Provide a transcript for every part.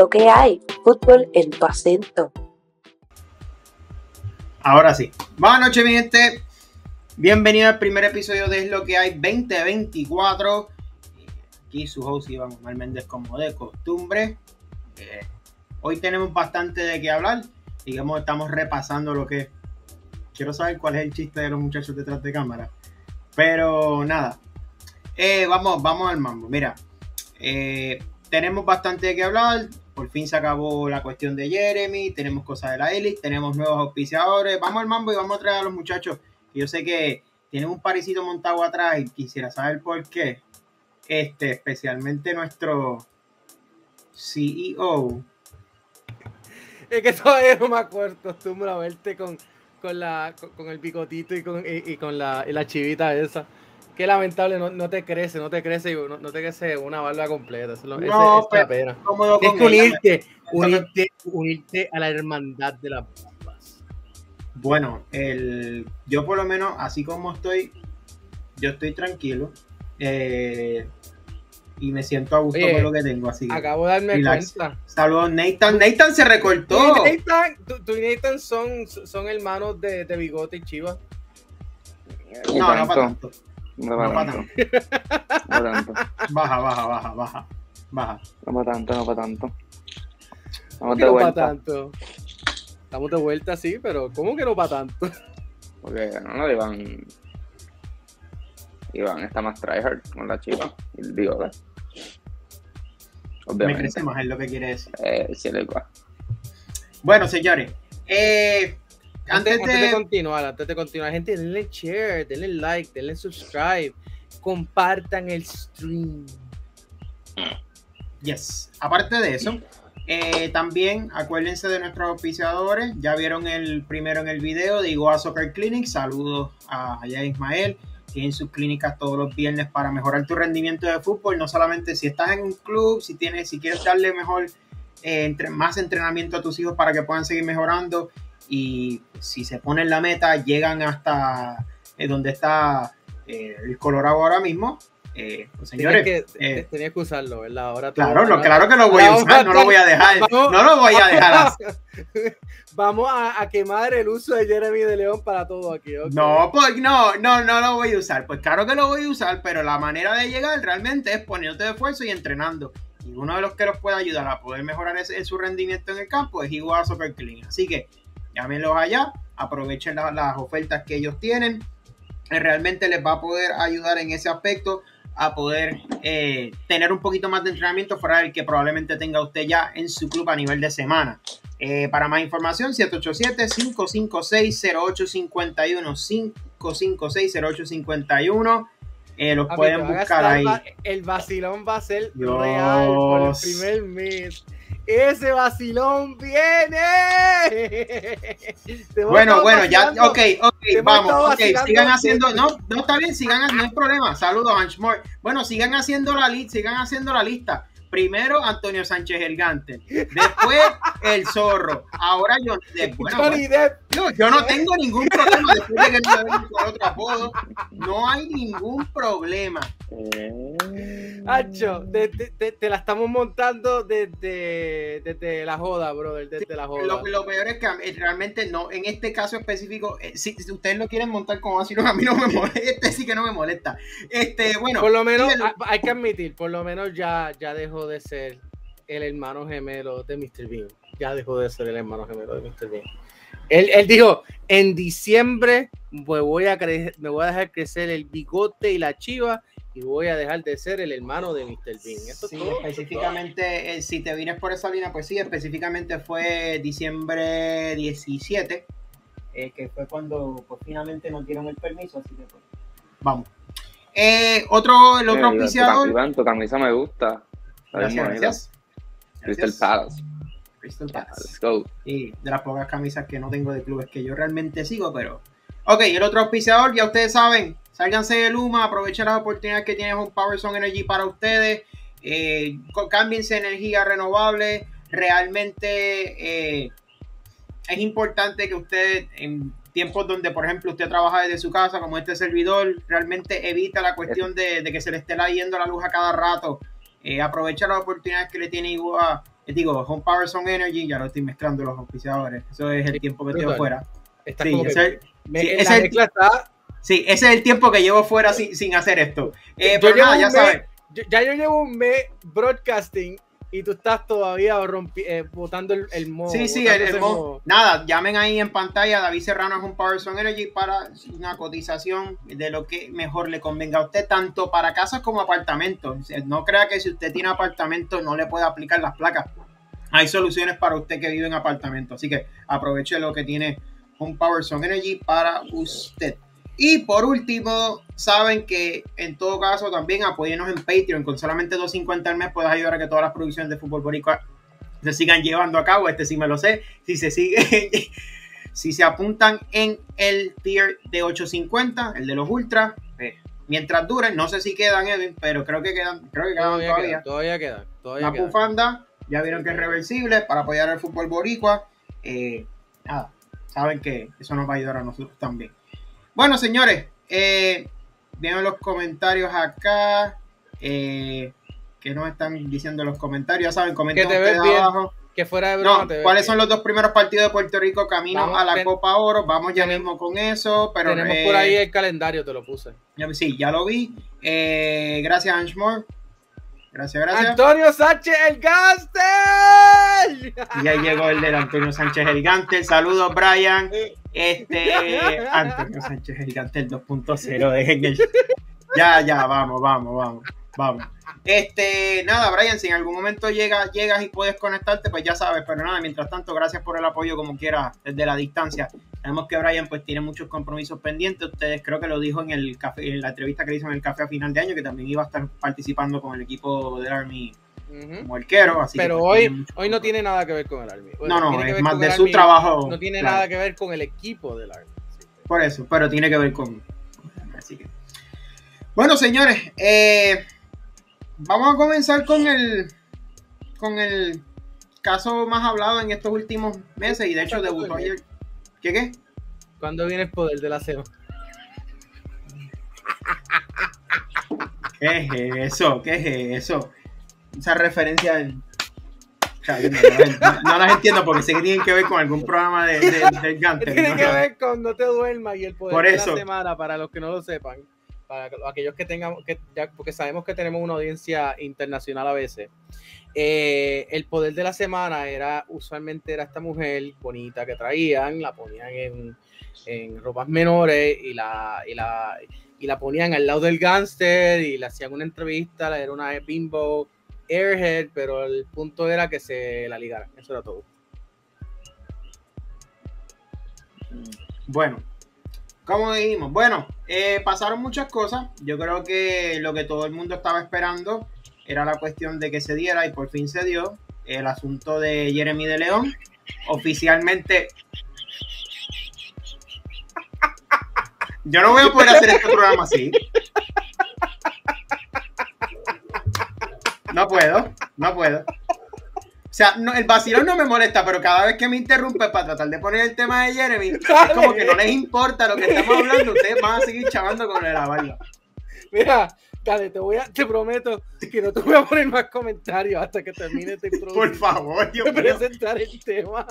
lo que hay. Fútbol en tu acento. Ahora sí. Buenas noches, mi gente. Bienvenido al primer episodio de lo que hay 2024. Aquí su host Iván Omar Méndez, como de costumbre. Eh, hoy tenemos bastante de qué hablar. Digamos, estamos repasando lo que. Quiero saber cuál es el chiste de los muchachos detrás de cámara. Pero nada. Eh, vamos, vamos al mambo. Mira, eh, tenemos bastante de qué hablar. Por fin se acabó la cuestión de Jeremy. Tenemos cosas de la Elite. Tenemos nuevos auspiciadores. Vamos al mambo y vamos a traer a los muchachos. Yo sé que tienen un parisito montado atrás y quisiera saber por qué. Este, especialmente nuestro CEO. Es que todavía no me acostumbro a verte con, con, la, con, el picotito y con, y, con la, la chivita esa. Qué lamentable, no, no, te crece, no te crece, no, no te crece una barba completa. Eso, no, ese, es pena. Es que unirte, unirte, unirte a la hermandad de las barbas. Bueno, el, yo por lo menos, así como estoy, yo estoy tranquilo. Eh, y me siento a gusto con lo que tengo. Así acabo de darme cuenta. Saludos, Nathan. Nathan se recortó. Nathan, tú, y Nathan son, son hermanos de, de Bigote y Chiva. No, no para tanto. No, para tanto. No tanto. Baja, baja, baja, baja. Baja. No para tanto, no para tanto. Estamos de vuelta. No para tanto. Estamos de vuelta, sí, pero ¿cómo que no para tanto? Porque no, no, Iván. Iván está más tryhard con la chiva y el bigote. Obviamente. Me crece más, es lo que quiere decir. Eh, sí, igual. Bueno, señores. Eh, antes, de... continuar, antes de continuar, gente, denle share, denle like, denle subscribe, compartan el stream. Yes. Aparte de eso, eh, también acuérdense de nuestros auspiciadores. Ya vieron el primero en el video de Igual Soccer Clinic. Saludos a allá Ismael. Tienen sus clínicas todos los viernes para mejorar tu rendimiento de fútbol. No solamente si estás en un club, si tienes, si quieres darle mejor, eh, entre, más entrenamiento a tus hijos para que puedan seguir mejorando. Y si se ponen la meta, llegan hasta eh, donde está eh, el Colorado ahora mismo. Pues, señores, que, tenías que usarlo, ¿verdad? Ahora claro, claro que lo voy a usar, no lo voy a dejar. no lo voy a dejar así. Vamos a, quemar el uso de Jeremy de León para todo aquí. No, pues no, no, no lo voy a usar. Pues claro que lo voy a usar, pero la manera de llegar realmente es poniéndote de esfuerzo y entrenando. Y uno de los que los puede ayudar a poder mejorar ese, su rendimiento en el campo es igual a Soccer Clean. Así que llámenlos allá, aprovechen las ofertas que ellos tienen. Realmente les va a poder ayudar en ese aspecto a poder eh, tener un poquito más de entrenamiento fuera del que probablemente tenga usted ya en su club a nivel de semana. Eh, para más información, 787-556-0851, 556-0851. Eh, los pueden buscar ahí. El vacilón va a ser real por el primer mes ese vacilón viene. bueno, bueno, ya, ok, ok, vamos, ok, sigan haciendo, no, no está bien, sigan, no hay problema, saludos, Anchmore. Bueno, sigan haciendo la lista, sigan haciendo la lista. Primero Antonio Sánchez el Gante, después el Zorro, ahora Depp. Bueno, Yo, no tengo ningún problema después de que con otro apodo. No hay ningún problema. Hacho, te, la estamos montando desde, desde la joda, brother, desde la joda. Lo, peor es que eh, realmente no, en este caso específico, eh, si, ustedes lo quieren montar como así, a mí no me molesta, este sí que no me molesta. Este, bueno. Por lo menos, hay que admitir, por lo menos ya, ya dejó de ser el hermano gemelo de Mr. Bean. Ya dejó de ser el hermano gemelo de Mr. Bean. Él, dijo, en diciembre me voy, a me voy a dejar crecer el bigote y la chiva y voy a dejar de ser el hermano de Mr. Bean. específicamente, eh, si te vienes por esa línea, pues sí, específicamente fue diciembre 17, eh, que fue cuando pues, finalmente nos dieron el permiso, así que pues, vamos. Eh, otro, el otro auspiciador. Tu camisa me gusta. Gracias, gracias. Crystal Palace. Crystal Palace. Let's go. Y de las pocas camisas que no tengo de clubes que yo realmente sigo, pero. Ok, el otro auspiciador, ya ustedes saben, sálganse de Luma, aprovechen las oportunidades que tiene un Power Zone Energy para ustedes. Eh, cámbiense energía renovable. Realmente eh, es importante que usted, en tiempos donde, por ejemplo, usted trabaja desde su casa, como este servidor, realmente evita la cuestión de, de que se le esté yendo la luz a cada rato. Eh, aprovecha las oportunidades que le tiene Igua eh, digo, Home Power Sun Energy, ya lo estoy mezclando los auspiciadores. Eso es el Sí, tiempo que estoy. Está Sí, ese, me- sí, ese está- sí, ese es el tiempo que llevo fuera sin, sin hacer esto. Eh, Yo pero nada, ya saben. yo- ya yo llevo un mes broadcasting y tú estás todavía rompi- eh, botando el, el modo. Sí, sí, el, el modo. Nada, llamen ahí en pantalla David Serrano con Power Sun Energy para una cotización de lo que mejor le convenga a usted, tanto para casas como apartamentos. No crea que si usted tiene apartamento no le puede aplicar las placas. Hay soluciones para usted que vive en apartamento. Así que aproveche lo que tiene un Power Sun Energy para usted. Y por último, saben que en todo caso también apóyenos en Patreon. Con solamente 2.50 al mes puedes ayudar a que todas las producciones de Fútbol Boricua se sigan llevando a cabo. Este sí me lo sé. Si se sigue, si se apuntan en el tier de 8.50, el de los ultras, eh, mientras duren, no sé si quedan, Edwin, pero creo que quedan, creo que quedan Todavía todavía. queda, todavía La queda. bufanda, ya vieron que es reversible para apoyar al fútbol boricua. Eh, nada, saben que eso nos va a ayudar a nosotros también. Bueno, señores, eh, vienen los comentarios acá. Eh, que nos están diciendo los comentarios? Ya saben, comenten Que te ves ustedes bien. abajo. Que fuera de broma. No, te ves ¿cuáles bien. son los dos primeros partidos de Puerto Rico camino Vamos, a la ten- Copa Oro? Vamos ya mismo con eso, pero Tenemos eh, por ahí el calendario, te lo puse. ya- sí, ya lo vi. Eh, gracias, Anshmore. Gracias, gracias. Antonio Sánchez, el Gaster. Y ahí llegó el del Antonio Sánchez el Gigante. Saludos, Brian. Este, Antonio Sánchez el Gigante, el 2.0. Dejen el. Ya, ya, vamos, vamos, vamos, vamos. Este, nada, Brian, si en algún momento llegas, llegas y puedes conectarte, pues ya sabes. Pero nada, mientras tanto, gracias por el apoyo como quiera desde la distancia. Sabemos que Brian pues tiene muchos compromisos pendientes. Ustedes creo que lo dijo en el café, en la entrevista que le hizo en el café a final de año, que también iba a estar participando con el equipo del Army Como arquero. Así Pero pues, hoy, hoy no tiene nada que ver con el Army. Bueno, no, no, es más de su Army, trabajo. No tiene claro. nada que ver con el equipo del Army. Sí. Por eso, pero tiene que ver con. Así que. Bueno, señores, eh, vamos a comenzar con el. Con el caso más hablado en estos últimos meses y de hecho debutó ayer. ¿Qué qué? ¿Cuándo viene el poder de la SEO? ¿Qué es eso? ¿Qué es eso? Esa referencia. en- O sea, no, las entiendo porque sé que tienen que ver con algún programa de, de- del Gantel. Tiene ¿no? que ver con no te duermas y el poder Por de la semana, para los que no lo sepan, para aquellos que tengamos, que ya, porque sabemos que tenemos una audiencia internacional a veces. Eh, el poder de la semana era, usualmente era esta mujer bonita que traían, la ponían en, en ropas menores y la, y la, y la ponían al lado del gánster y le hacían una entrevista, era una bimbo airhead, pero el punto era que se la ligaran, eso era todo. Bueno, como dijimos, bueno, eh, pasaron muchas cosas. Yo creo que lo que todo el mundo estaba esperando era la cuestión de que se diera y por fin se dio. El asunto de Jeremy de León. Oficialmente. Yo no voy a poder hacer este programa así. No puedo, no puedo. O sea, no, el vacilón no me molesta, pero cada vez que me interrumpe para tratar de poner el tema de Jeremy, es como que no les importa lo que estamos hablando, ustedes van a seguir chavando con la barba. Mira, dale, te voy a, te prometo que no te voy a poner más comentarios hasta que termine esta Por favor, mío. presentar el tema.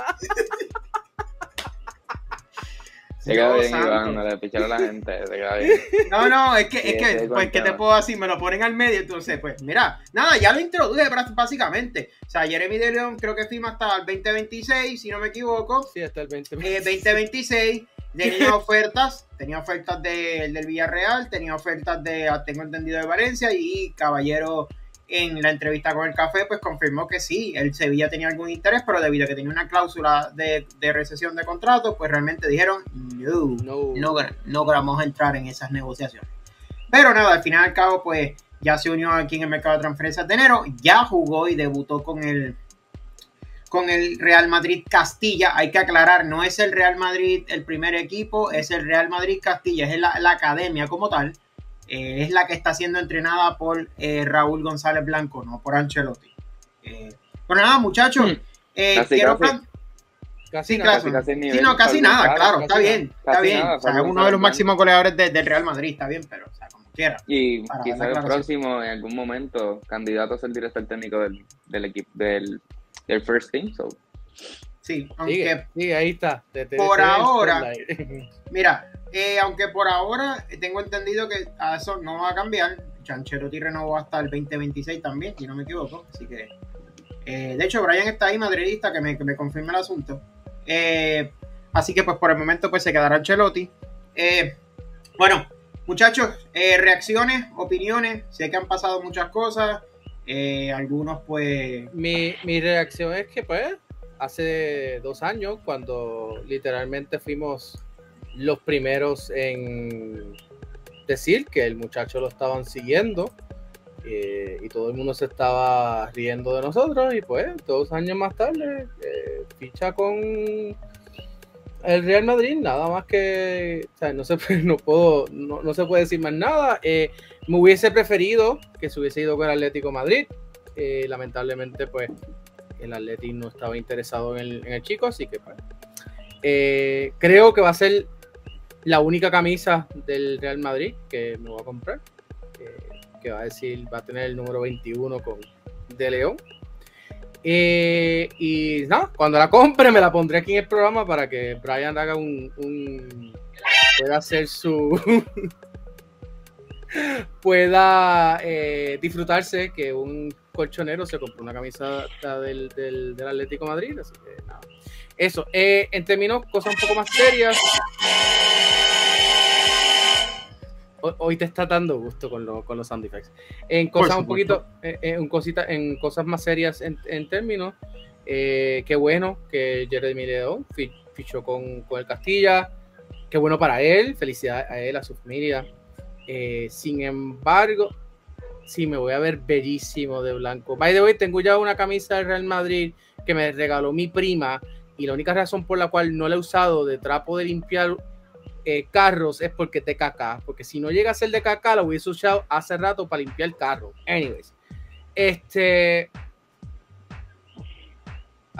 Se queda bien, santo. Iván, no le pichar a la gente, se queda bien. No, no, es que, es que, estoy pues, ¿qué te puedo decir? Me lo ponen al medio, entonces, pues, mira, nada, ya lo introduje básicamente. O sea, Jeremy de León creo que firma hasta el 2026, si no me equivoco. Sí, hasta el 20. Eh, 2026 tenía ofertas, tenía ofertas de- del Villarreal, tenía ofertas de, ah, tengo entendido, de Valencia y Caballero en la entrevista con el café pues confirmó que sí, el Sevilla tenía algún interés, pero debido a que tenía una cláusula de, de recesión de contrato, pues realmente dijeron no, No. no, a entrar en esas negociaciones. Pero nada, al final y al cabo pues ya se unió aquí en el mercado de transferencias de enero, ya jugó y debutó con el con el Real Madrid Castilla. Hay que aclarar, no es el Real Madrid el primer equipo, es el Real Madrid Castilla, es la, la academia como tal. Eh, es la que está siendo entrenada por eh, Raúl González Blanco, no por Ancelotti. Eh, pero nada, muchachos, Hmm. eh, Casi, quiero casi. Casi Sí, nada. claro. casi Sí, no, casi nada, claro, casi está bien, está casi bien. nada, o sea, es uno de los máximos goleadores de- del Real Madrid, está bien, pero, o sea, como quiera. Y quizás el próximo, en algún momento, candidato a ser director técnico del, del equipo del, del first team. So. Sí, aunque Sigue, sigue, ahí está. Te- te- Por te- ahora. Mira, eh, aunque por ahora tengo entendido que a eso no va a cambiar. Chancherotti renovó hasta el 2026 también, si no me equivoco. Así que. eh, de hecho, Brian está ahí, madridista, que me, que me confirme el asunto. Eh, así que, pues por el momento, pues se quedará Ancelotti. Eh, bueno, muchachos, eh, reacciones, opiniones. Sé que han pasado muchas cosas. eh, algunos, pues. Mi, mi reacción es que, pues, hace dos años, cuando literalmente fuimos los primeros en decir que el muchacho lo estaban siguiendo eh, y todo el mundo se estaba riendo de nosotros, y pues, dos años más tarde, eh, ficha con el Real Madrid, nada más que, no se, no puedo, no, no se puede decir más nada. Eh, me hubiese preferido que se hubiese ido con el Atlético Madrid. Lamentablemente, pues, el Atlético no estaba interesado en el, chico, así que, pues, eh, creo que va a ser la única camisa del Real Madrid que me voy a comprar, eh, que va a decir, va a tener el número 21 con De León. Eh, y nada, cuando la compre me la pondré aquí en el programa para que Brian haga un, un- pueda hacer su pueda eh, disfrutarse que un colchonero se compró una camisa del, del, del Atlético de Madrid, así que nada. Eso, eh, en términos, cosas un poco más serias. Ho- Hoy te está dando gusto con, lo- con los sound effects. En cosas un poquito, eh, eh, en, cosita, en cosas más serias en, en términos, eh, qué bueno que Jeremy León fi- fichó con, con el Castilla. Qué bueno para él, felicidades a él, a su familia. Eh, sin embargo, sí, me voy a ver bellísimo de blanco. By the way, tengo ya una camisa del Real Madrid que me regaló mi prima y la única razón por la cual no la he usado de trapo de limpiar eh, carros es porque de caca. Porque si no llega a ser de caca, la hubiese usado hace rato para limpiar el carro. Anyways, este.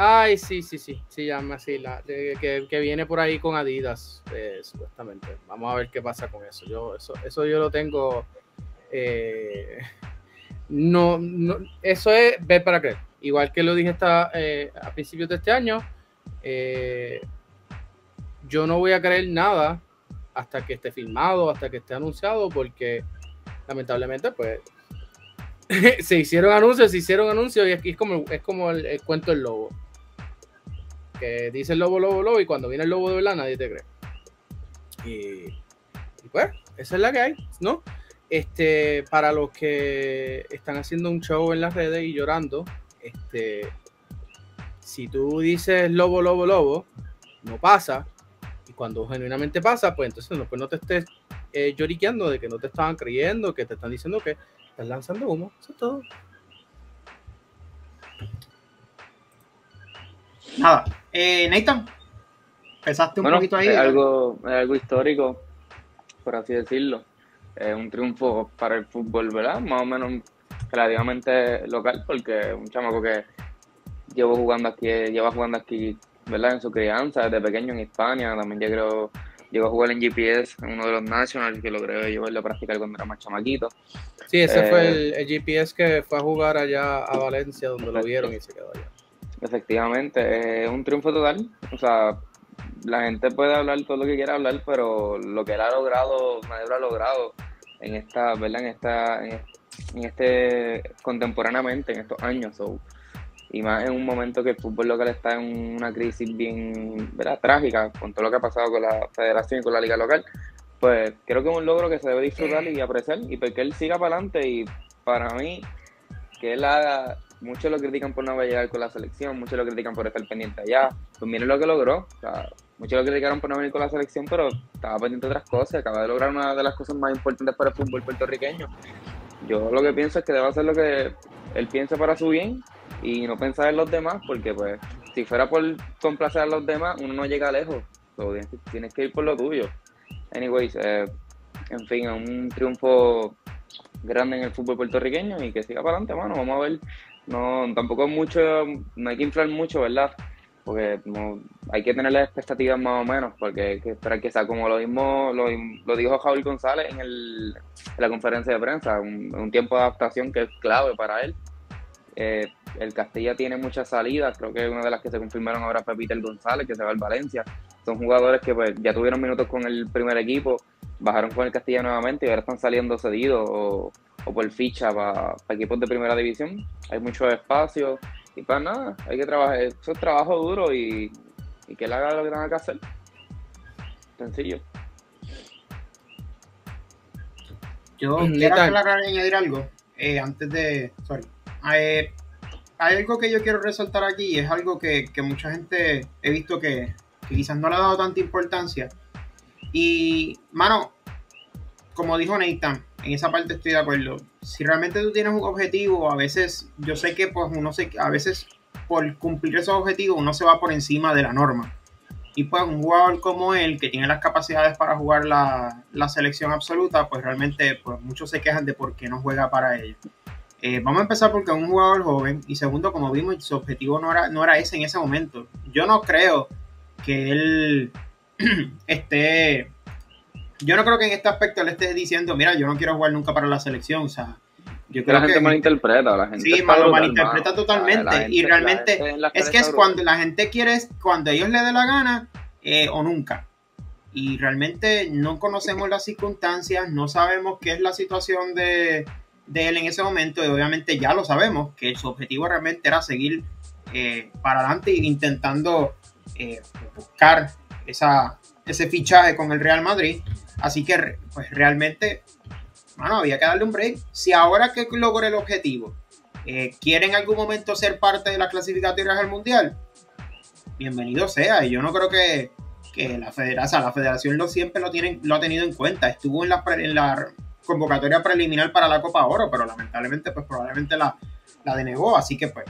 Ay, sí, sí, sí, se llama así, la, que, que viene por ahí con Adidas, eh, supuestamente. Vamos a ver qué pasa con eso. Yo, eso, eso yo lo tengo. Eh, no, eso es ver para creer. Igual que lo dije eh, a principios de este año, eh, yo no voy a creer nada hasta que esté filmado, hasta que esté anunciado, porque lamentablemente, pues, se hicieron anuncios, se hicieron anuncios y aquí es como, es como el, el cuento del lobo. Que dice el lobo, lobo, lobo, y cuando viene el lobo de verdad nadie te cree. Y, y pues, esa es la que hay, ¿no? Este, para los que están haciendo un show en las redes y llorando, este, si tú dices lobo, lobo, lobo, no pasa. Y cuando genuinamente pasa, pues entonces no, pues no te estés eh, lloriqueando de que no te estaban creyendo, que te están diciendo que estás lanzando humo. Eso es todo. Nada. Eh, Nathan, empezaste un Bueno, poquito ahí. es algo, es algo histórico, por así decirlo. Es un triunfo para el fútbol, ¿verdad? Más o menos relativamente local, porque un chamaco que llevo jugando aquí, lleva jugando aquí, ¿verdad? En su crianza, desde pequeño en España, también creo, llegó a jugar en GPS, en uno de los Nationals, que logré llevarlo a practicar cuando era más chamaquito. Sí, ese Eh, fue el, el GPS que fue a jugar allá a Valencia, donde lo vieron y se quedó allá. Efectivamente, es un triunfo total. O sea, la gente puede hablar todo lo que quiera hablar, pero lo que él ha logrado, nadie lo ha logrado en esta, ¿verdad? En esta, en, este, contemporáneamente, en estos años. so, y más en un momento que el fútbol local está en una crisis bien, ¿verdad? Trágica, con todo lo que ha pasado con la federación y con la liga local. Pues creo que es un logro que se debe disfrutar y apreciar, y porque él siga para adelante, y para mí, que él haga muchos lo critican por no llegado con la selección, muchos lo critican por estar pendiente allá. Pues miren lo que logró. O sea, muchos lo criticaron por no venir con la selección, pero estaba pendiente de otras cosas. Acaba de lograr una de las cosas más importantes para el fútbol puertorriqueño. Yo lo que pienso es que debe hacer lo que él piensa para su bien y no pensar en los demás, porque pues si fuera por complacer a los demás, uno no llega lejos. Tienes, que- ir por lo tuyo. Anyways, eh, en fin, un triunfo grande en el fútbol puertorriqueño y que siga para adelante, mano. Vamos a ver no, tampoco es mucho, no hay que inflar mucho, ¿verdad? Porque hay que tener las expectativas más o menos, porque hay que esperar que sea como lo mismo, lo, dijo Javier González en, el, la conferencia de prensa, un, un tiempo de adaptación que es clave para él. Eh, el Castilla tiene muchas salidas, creo que una de las que se confirmaron ahora fue Peter González, que se va al Valencia. Son jugadores que pues, ya tuvieron minutos con el primer equipo, bajaron con el Castilla nuevamente y ahora están saliendo cedidos o, o por ficha para equipos de primera división. Hay mucho espacio y para nada, hay que trabajar, eso es trabajo duro y, y que él haga lo que tenga que hacer. Sencillo. Yo Mm, quiero aclarar y añadir algo eh, antes de. Sorry. Eh, hay algo que yo quiero resaltar aquí y es algo que, que mucha gente he visto que, que quizás no le ha dado tanta importancia. Y, mano, como dijo Nathan, en esa parte estoy de acuerdo. Si realmente tú tienes un objetivo, a veces, yo sé que pues uno se, a veces por cumplir esos objetivos uno se va por encima de la norma. Y pues un jugador como él, que tiene las capacidades para jugar la, la selección absoluta, pues realmente pues muchos se quejan de por qué no juega para ellos. Eh, vamos a empezar porque es un jugador joven y segundo, como vimos, su objetivo no era, no era ese en ese momento. Yo no creo que él esté... Yo no creo que en este aspecto le esté diciendo, mira, yo no quiero jugar nunca para la selección. O sea, yo Que la creo gente que... malinterpreta, la gente Sí, lo malinterpreta totalmente. Gente- y realmente es que es cuando la gente quiere, es cuando ellos les dé la gana eh, o nunca. Y realmente no conocemos las circunstancias, no sabemos qué es la situación de, de él en ese momento. Y obviamente ya lo sabemos, que su objetivo realmente era seguir eh, para adelante intentando eh, buscar esa, ese fichaje con el Real Madrid. Así que pues realmente mano, había que darle un break. Si ahora que logré el objetivo, eh, quiere en algún momento ser parte de las clasificatorias al Mundial, bienvenido sea. Y yo no creo que, que la, federación, la federación lo siempre lo, tienen, lo ha tenido en cuenta. Estuvo en la, en la convocatoria preliminar para la Copa Oro, pero lamentablemente pues probablemente la, la denegó. Así que pues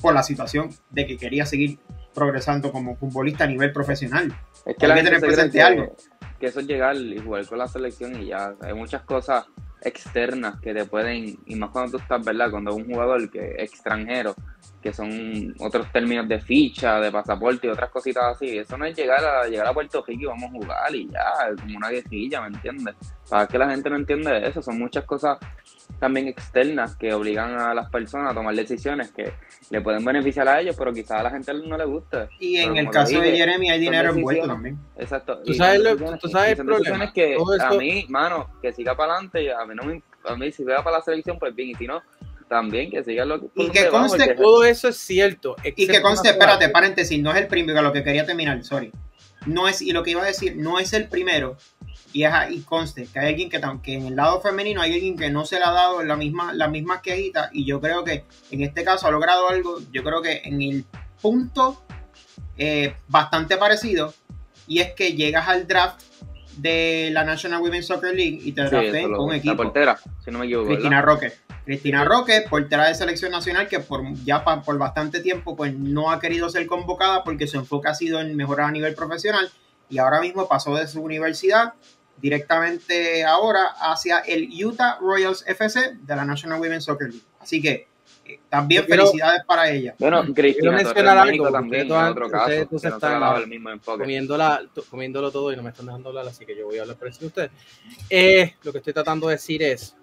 por la situación de que quería seguir progresando como futbolista a nivel profesional. Es que Hay la que tener presente algo. Que eso es llegar y jugar con la selección y ya. Hay muchas cosas externas que te pueden, y más cuando tú estás, ¿verdad? Cuando un jugador que extranjero, que son otros términos de ficha, de pasaporte y otras cositas así. Eso no es llegar a llegar a Puerto Rico y vamos a jugar y ya, como una guerrilla, ¿me entiendes? Para que la gente no entiende eso, son muchas cosas también externas que obligan a las personas a tomar decisiones que le pueden beneficiar a ellos, pero quizás a la gente no le guste. Y en el caso de Jeremy hay dinero envuelto también. Exacto. Tú sabes lo- tú sabes el problema. que Todo a esto- mí, mano, que siga para adelante, y a mí no me, a mí si vea para la selección, pues bien, y si no, también que siga lo Y que donde va, conste- Todo eso es cierto. Y que conste, espérate, paréntesis, no es el primero, lo que quería terminar, sorry. No es, y lo que iba a decir, no es el primero. Y, es, y conste que hay alguien que, que en el lado femenino hay alguien que no se le ha dado la misma, las mismas quejitas. Y yo creo que en este caso ha logrado algo, yo creo que en el punto eh, bastante parecido. Y es que llegas al draft de la National Women's Soccer League y te Sí, draften con un La equipo. portera, si no me equivoco. ¿verdad? Cristina Roque. Cristina Roque, portera de selección nacional, que por ya pa- por bastante tiempo pues no ha querido ser convocada porque su enfoque ha sido en mejorar a nivel profesional y ahora mismo pasó de su universidad directamente ahora hacia el Utah Royals FC de la National Women's Soccer League. Así que eh, también quiero- felicidades para ella. Bueno, Cristina mencionar Torres algo, también, en otro ustedes caso, no se le están- ha dado el mismo enfoque. comiéndola, to- comiéndolo todo y no me están dejando hablar, así que yo voy a hablar por encima de ustedes. Eh, lo que estoy tratando de decir es,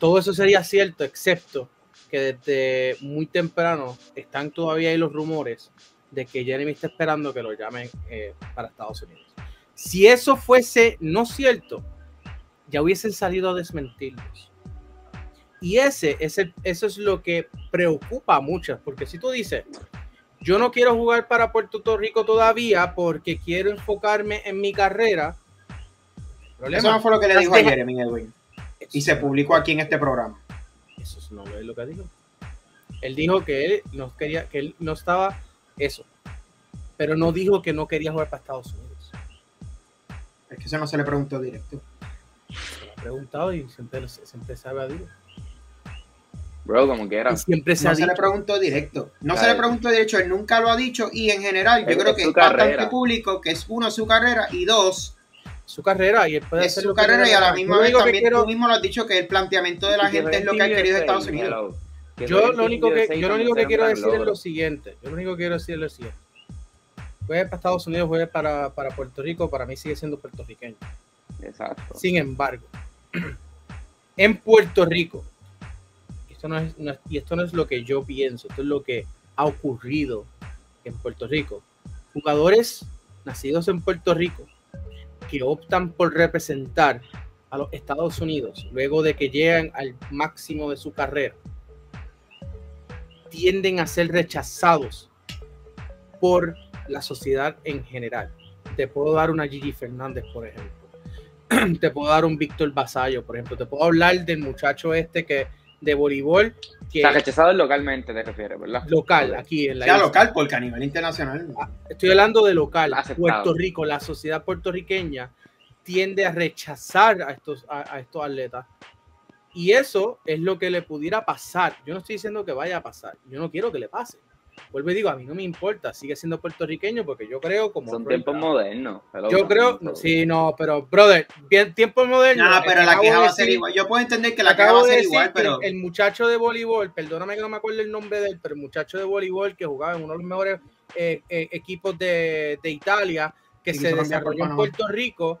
todo eso sería cierto, excepto que desde muy temprano están todavía ahí los rumores de que Jeremy está esperando que lo llamen eh, para Estados Unidos. Si eso fuese no cierto, ya hubiesen salido a desmentirlos. Y ese, es el- eso es lo que preocupa a muchas, porque si tú dices, yo no quiero jugar para Puerto Rico todavía porque quiero enfocarme en mi carrera. Problema. Eso no fue lo que le dijo a Jeremy Edwin y se publicó aquí en este programa. Eso no es lo que dijo. Él dijo que él no quería, que él no estaba eso, pero no dijo que no quería jugar para Estados Unidos. Es que eso no se le preguntó directo. Se lo ha preguntado y siempre, siempre se ha evadido. Bro, como quiera. Y siempre se No ha se le preguntó directo. No se le preguntó directo, él nunca lo ha dicho y en general yo Es- creo es que su es bastante carrera. público que es uno su carrera y dos su carrera y él puede es hacer su carrera y a la misma vez también quiero- tú mismo lo has dicho que el planteamiento de la gente es lo que en querido Estados Unidos. Yo lo único que, yo lo único que quiero decir es lo siguiente. Yo lo único que quiero decir es lo siguiente. Juegue para Estados Unidos, juegue para, para Puerto Rico, para mí sigue siendo puertorriqueño. Exacto. Sin embargo, en Puerto Rico, esto no es, no es- y esto no es lo que yo pienso, esto es lo que ha ocurrido en Puerto Rico. Jugadores nacidos en Puerto Rico que optan por representar a los Estados Unidos luego de que llegan al máximo de su carrera tienden a ser rechazados por la sociedad en general. Te puedo dar una Gigi Fernández, por ejemplo. Te puedo dar un Víctor Basallo, por ejemplo. Te puedo hablar del muchacho este que de voleibol que Está rechazado localmente, te refieres, ¿verdad? local aquí en la Sea isla. local, porque a nivel internacional. Estoy hablando de local. Aceptado. Puerto Rico, la sociedad puertorriqueña tiende a rechazar a estos, a, a estos atletas. Y eso es lo que le pudiera pasar. Yo no estoy diciendo que vaya a pasar. Yo no quiero que le pase. Vuelvo y digo, a mí no me importa. Sigue siendo puertorriqueño porque yo creo como... Son tiempos modernos. Yo creo, pero- sí, no, pero, brother, bien, tiempo moderno. Nada, pero la queja va a ser decir- igual. Yo puedo entender que la queja va a ser decir igual, pero. el muchacho de voleibol, perdóname que no me acuerdo el nombre de él, pero el muchacho de voleibol que jugaba en uno de los mejores eh, eh, equipos de, de Italia, que Y se desarrolló en. Puerto Rico,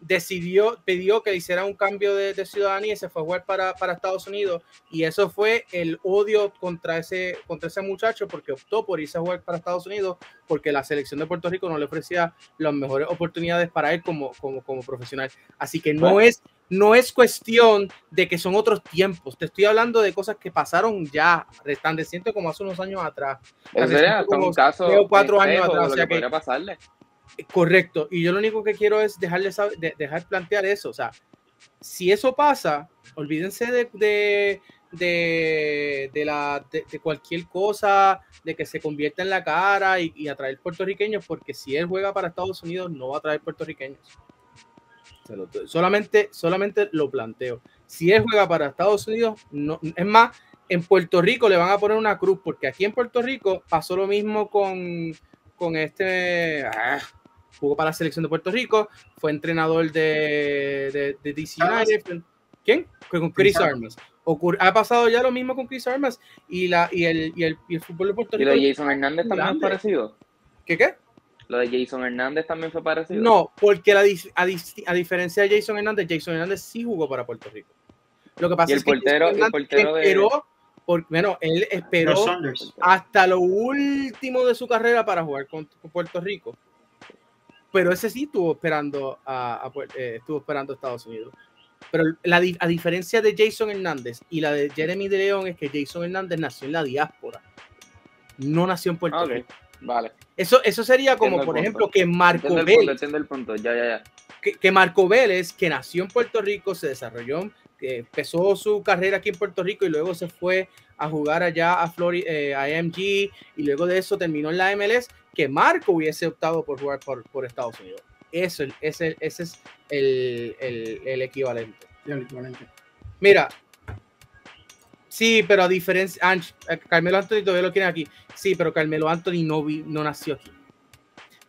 decidió, pidió que le hiciera un cambio de, de ciudadanía y se fue a jugar para, para Estados Unidos. Y eso fue el odio contra ese, contra ese muchacho porque optó por irse a jugar para Estados Unidos porque la selección de Puerto Rico no le ofrecía las mejores oportunidades para él como, como, como profesional. Así que no Bueno. es no es cuestión de que son otros tiempos. Te estoy hablando de cosas que pasaron ya, tan reciente como hace unos años atrás. Como un caso cuatro años atrás, de o lo sea que que- podría pasarle. Correcto. Y yo lo único que quiero es dejarle dejar plantear eso. O sea, si eso pasa, olvídense de, de, de, la, de, cualquier cosa, de que se convierta en la cara y, y atraer puertorriqueños, porque si él juega para Estados Unidos, no va a traer puertorriqueños. Solamente, solamente lo planteo. Si él juega para Estados Unidos, no, es más, en Puerto Rico le van a poner una cruz, porque aquí en Puerto Rico pasó lo mismo con, con este. ah, jugó para la selección de Puerto Rico, fue entrenador de, de, de DC Armas. United. ¿Quién? Con Chris Armas. Ocur- ha pasado ya lo mismo con Chris Armas y, la, y, el, y, el, y el fútbol de Puerto Y Rico. lo de Jason Hernández también es parecido. ¿Qué qué? Lo de Jason Hernández también fue parecido. No, porque la a, diferencia de Jason Hernández, Jason Hernández sí jugó para Puerto Rico. Lo que pasa Y el es que portero- Jason el portero de- esperó, por, bueno, él esperó hasta lo último de su carrera para jugar con, con Puerto Rico. Pero ese sí estuvo esperando a, eh, estuvo esperando a Estados Unidos. Pero la, a diferencia de Jason Hernández y la de Jeremy de León es que Jason Hernández nació en la diáspora. No nació en Puerto Ah, Rico. vale. Eso, eso sería como, por punto. ejemplo, que Marco Entiendo el punto, Vélez, entiendo el punto. Ya, ya, ya. que, que Marco Vélez, que nació en Puerto Rico, se desarrolló, que empezó su carrera aquí en Puerto Rico y luego se fue a jugar allá a, Flori, eh, a AMG y luego de eso terminó en la MLS, que Marco hubiese optado por jugar por, por Estados Unidos. Eso, ese, ese es el, el- el equivalente. El equivalente. Mira, sí, pero a diferencia, eh, Carmelo Anthony todavía lo tiene aquí. Sí, pero Carmelo Anthony no, vi- no nació aquí.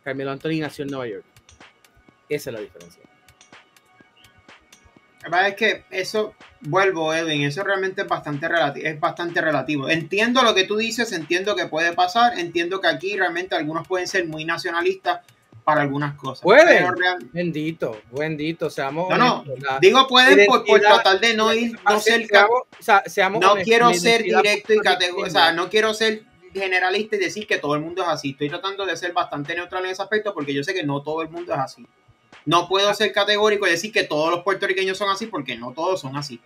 Carmelo Anthony nació en Nueva York. Esa es la diferencia. Verdad es que eso, vuelvo, Edwin, eso realmente es bastante, relati- es bastante relativo. Entiendo lo que tú dices, entiendo que puede pasar, entiendo que aquí realmente algunos pueden ser muy nacionalistas para algunas cosas. Pueden. Real- Bendito, bendito, seamos No, no, honestos, digo pueden por, por tratar de no ir, no ser, seamos, o sea, seamos no honestos, quiero ser directo y categórico, o sea, no quiero ser generalista y decir que todo el mundo es así. Estoy tratando de ser bastante neutral en ese aspecto porque yo sé que no todo el mundo es así. No puedo ser categórico y decir que todos los puertorriqueños son así porque no todos son así.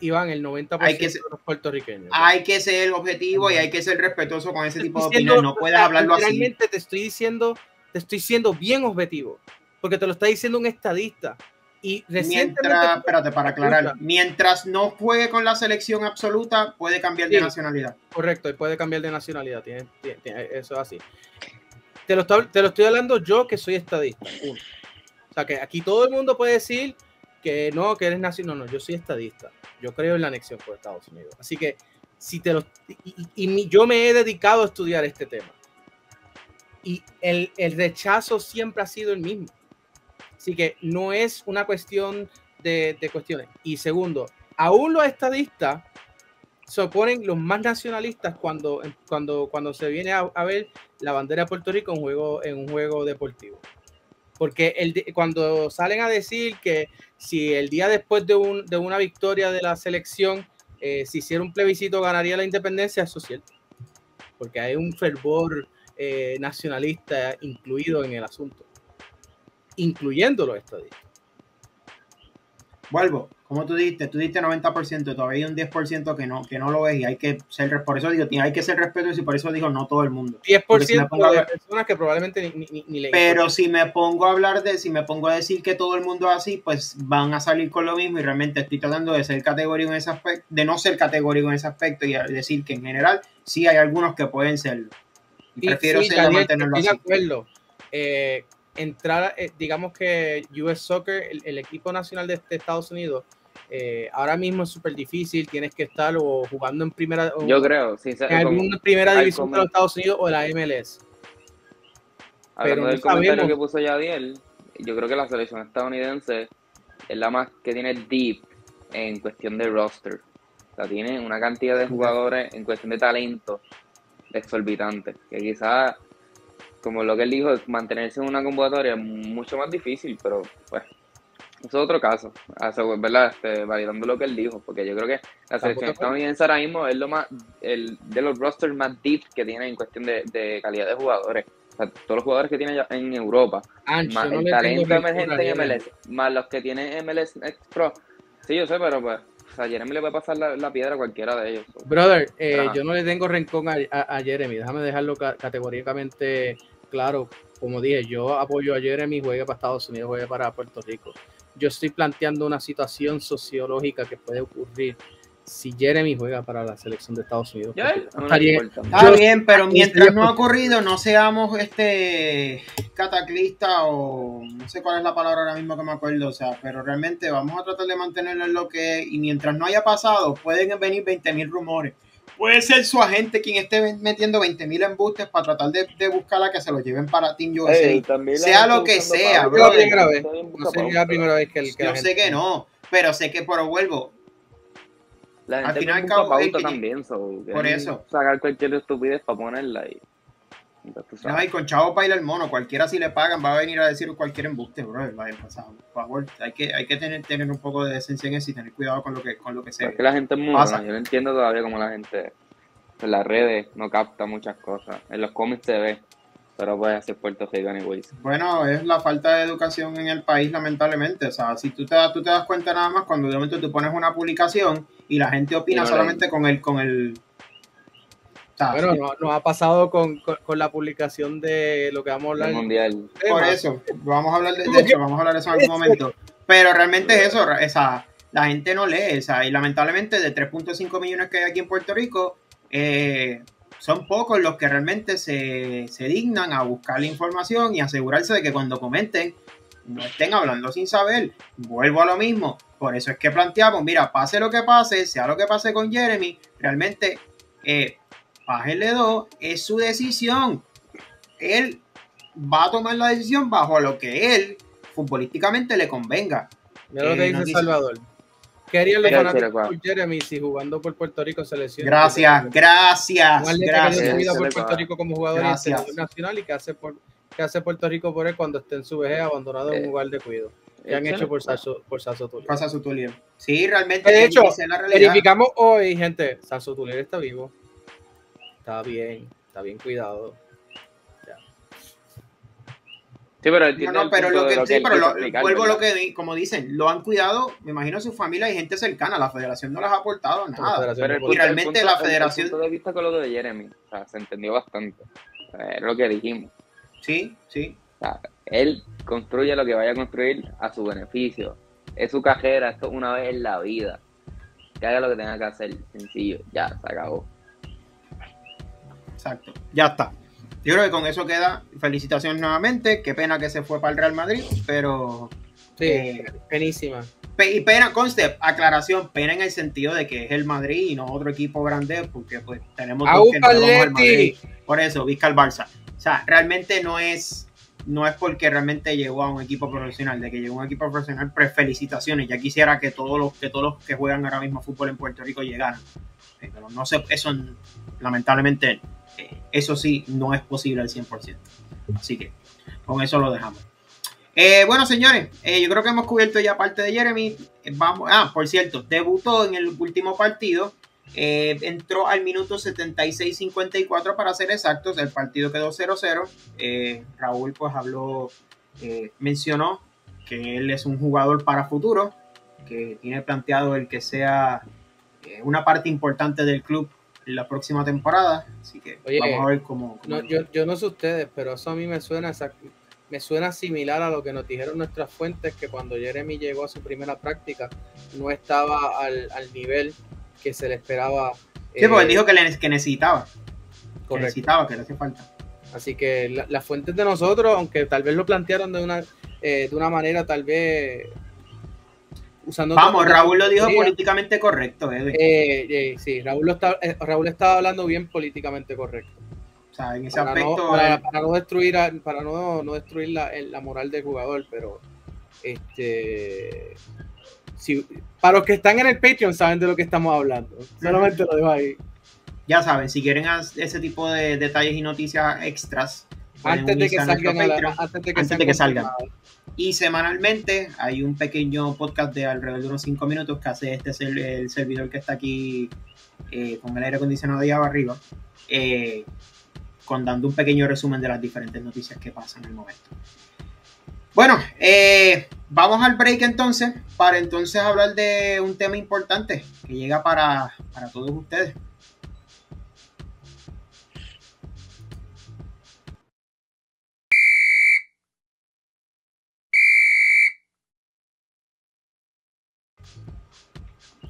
Iván, el 90% Hay que ser- de los puertorriqueños. Hay que ser objetivo y hay que ser respetuoso con ese tipo de opiniones. No puedes hablarlo así. Realmente te estoy diciendo, te estoy siendo bien objetivo, porque te lo está diciendo un estadista. Y Mientras, espérate, para aclarar, mientras no juegue con la selección absoluta, puede cambiar de nacionalidad. correcto, y puede cambiar de nacionalidad, tiene- tiene- tiene- eso es así. Te lo, te lo estoy hablando yo que soy estadista. uno. O sea, que aquí todo el mundo puede decir que no, que eres nacional. No, no, yo soy estadista. Yo creo en la anexión por Estados Unidos. Así que si te lo y, y- y yo me he dedicado a estudiar este tema. Y el, el rechazo siempre ha sido el mismo. Así que no es una cuestión de, de cuestiones. Y segundo, aún los estadistas se oponen los más nacionalistas cuando, cuando, cuando se viene a, a ver la bandera de Puerto Rico en juego, en un juego deportivo. Porque el, cuando salen a decir que si el día después de, un, de una victoria de la selección eh, si hiciera un plebiscito ganaría la independencia, eso es cierto. Porque hay un fervor eh, nacionalista incluido en el asunto, incluyendo los estadistas. Vuelvo, como tú dijiste, tú diste 90%, todavía hay un 10% que no, que no lo ves y hay que ser, por eso digo, hay que ser respetuoso y por eso digo no todo el mundo. 10% si de personas que probablemente ni, ni, ni Pero si me pongo a hablar de, si me pongo a decir que todo el mundo es así, pues van a salir con lo mismo y realmente estoy tratando de ser categórico en ese aspecto, de no ser categórico en ese aspecto y decir que en general sí hay algunos que pueden serlo. Y, prefiero ser mantenerlo así. De acuerdo. Eh, entrar, eh, digamos que US Soccer, el, equipo nacional de, Estados Unidos, eh, ahora mismo es súper difícil, tienes que estar o jugando en primera, yo creo, sí, en primera división de los Estados Unidos o la MLS. Hablando Pero del comentario que puso Yadiel, yo creo que la selección estadounidense es la más que tiene deep en cuestión de roster. O sea, tiene una cantidad de jugadores en cuestión de talento exorbitante, que quizás como lo que él dijo, mantenerse en una convocatoria es mucho más difícil, pero pues eso es otro caso, ¿verdad? Este, validando lo que él dijo, porque yo creo que la selección estadounidense ahora mismo es lo más, el, de los rosters más deep que tiene en cuestión de, calidad de jugadores. O sea, todos los jugadores que tiene en Europa, más el talento emergente en MLS, más los que tiene MLS Next Pro. Sí, yo sé, pero pues o sea, a Jeremy le puede pasar la, piedra a cualquiera de ellos. Brother, eh, yo no le tengo rencón a, a, Jeremy. Déjame dejarlo categóricamente claro. Como dije, yo apoyo a Jeremy, juegue para Estados Unidos, juegue para Puerto Rico. Yo estoy planteando una situación sociológica que puede ocurrir si Jeremy juega para la selección de Estados Unidos. está, bien, pero mientras no ha ocurrido, no seamos este cataclista o no sé cuál es la palabra ahora mismo que me acuerdo, o sea, pero realmente vamos a tratar de mantenerlo en lo que y mientras no haya pasado, pueden venir 20.000 rumores. Puede ser su agente quien esté metiendo 20.000 embustes para tratar de, de buscarla que se lo lleven para Team USA. sea lo que sea, bro. No sé la primera vez que el Yo sé que no, pero sé que, pero vuelvo, al final pauta también, por eso. Sacar cualquier estupidez para ponerla y. No, y con Chavo baila el mono, cualquiera si le pagan va a venir a decir cualquier embuste, bro. Por favor, hay que, hay que tener, tener un poco de decencia en eso y tener cuidado con lo que, con lo que sea. Es que la gente es muy buena, yo no entiendo todavía cómo la gente en las redes no capta muchas cosas. En los cómics se ve, pero puede hacer Puerto Rico anyways. Bueno, es la falta de educación en el país, lamentablemente. O sea, si tú te, tú te das cuenta nada más cuando de momento tú pones una publicación y la gente opina solamente con el, con el. Bueno, nos no ha pasado con, con, la publicación de lo que vamos a hablar. El mundial. Por eso, vamos a hablar de, de hecho, vamos a hablar de eso en algún momento. Pero realmente es eso, esa, la gente no lee, esa, y lamentablemente de 3.5 millones que hay aquí en Puerto Rico, eh, son pocos los que realmente se, se, dignan a buscar la información y asegurarse de que cuando comenten no estén hablando sin saber. Vuelvo a lo mismo. Por eso es que planteamos, mira, pase lo que pase, sea lo que pase con Jeremy, realmente eh, bájenle dos, es su decisión. Él va a tomar la decisión bajo lo que él futbolísticamente le convenga. Mira lo que eh, dice Salvador. ¿Qué harían los fanáticos por Jeremy si jugando por Puerto Rico se lesiona? Gracias, gracias, gracias. vida por Puerto Rico como jugador nacional y qué hace, por, qué hace Puerto Rico por él cuando esté en su vejez abandonado en un eh, lugar de cuidado. ¿Qué han hecho por Sasso, por Sasso Tulier? Por Sasso Tulier. Sí, realmente. De hecho, verificamos hoy, gente, Sasso Tulier está vivo. Está bien, está bien cuidado. Sí, pero, no, pero lo que, sí, pero lo, vuelvo a lo que, como dicen, lo han cuidado, me imagino su familia y gente cercana, la federación no les ha aportado nada. Pero y realmente la federación... El punto de vista con lo de Jeremy, o sea, se entendió bastante, es lo que dijimos. Sí, sí. O sea, él construye lo que vaya a construir a su beneficio. Es su cajera, esto una vez en la vida. Que haga lo que tenga que hacer, sencillo, ya, se acabó. Exacto, ya está. Yo creo que con eso queda. Felicitaciones nuevamente. Qué pena que se fue para el Real Madrid, pero. Sí, eh, penísima. y pena, conste, aclaración, pena en el sentido de que es el Madrid y no otro equipo grande, porque pues tenemos dos que no Madrid. Por eso, Vizca el Barça. O sea, realmente no es no es porque realmente llegó a un equipo profesional, de que llegó a un equipo profesional, pues felicitaciones. Ya quisiera que todos los que todos los que juegan ahora mismo fútbol en Puerto Rico llegaran. Pero no sé, eso lamentablemente eso sí, no es posible al 100%. Así que con eso lo dejamos. Eh, bueno, señores, eh, yo creo que hemos cubierto ya parte de Jeremy. vamos, ah, por cierto, debutó en el último partido. eh, entró al minuto 76-54 para ser exactos. El partido quedó 0-0. Eh, Raúl pues habló, mencionó que él es un jugador para futuro, que tiene planteado el que sea una parte importante del club la próxima temporada. Así que Oye, vamos a ver cómo. cómo No, yo, yo no sé ustedes, pero eso a mí me suena me suena similar a lo que nos dijeron nuestras fuentes, que cuando Jeremy llegó a su primera práctica no estaba al, al nivel que se le esperaba. Sí, porque él eh, dijo que, le, que necesitaba. Que necesitaba, que le hacía falta. Así que la- las fuentes de nosotros, aunque tal vez lo plantearon de una, eh, de una manera tal vez usando... Vamos, Raúl lo dijo políticamente correcto, Edwin. eh, eh, sí, Raúl, lo está, eh, Raúl estaba hablando bien políticamente correcto. o sea, en ese Para no, aspecto. para, él- para no destruir, para no, no destruir la, moral del jugador, pero este... Si, para los que están en el Patreon saben de lo que estamos hablando. Solamente lo dejo ahí. ya saben, si quieren ese tipo de detalles y noticias extras, Antes de salgan. a la- Patreon. antes de que, antes sean de que salgan. Y semanalmente hay un pequeño podcast de alrededor de unos 5 minutos que hace este el servidor que está aquí eh, con el aire acondicionado ahí arriba, eh, con dando un pequeño resumen de las diferentes noticias que pasan en el momento. Bueno, eh, vamos al break entonces, para entonces hablar de un tema importante que llega para, para todos ustedes.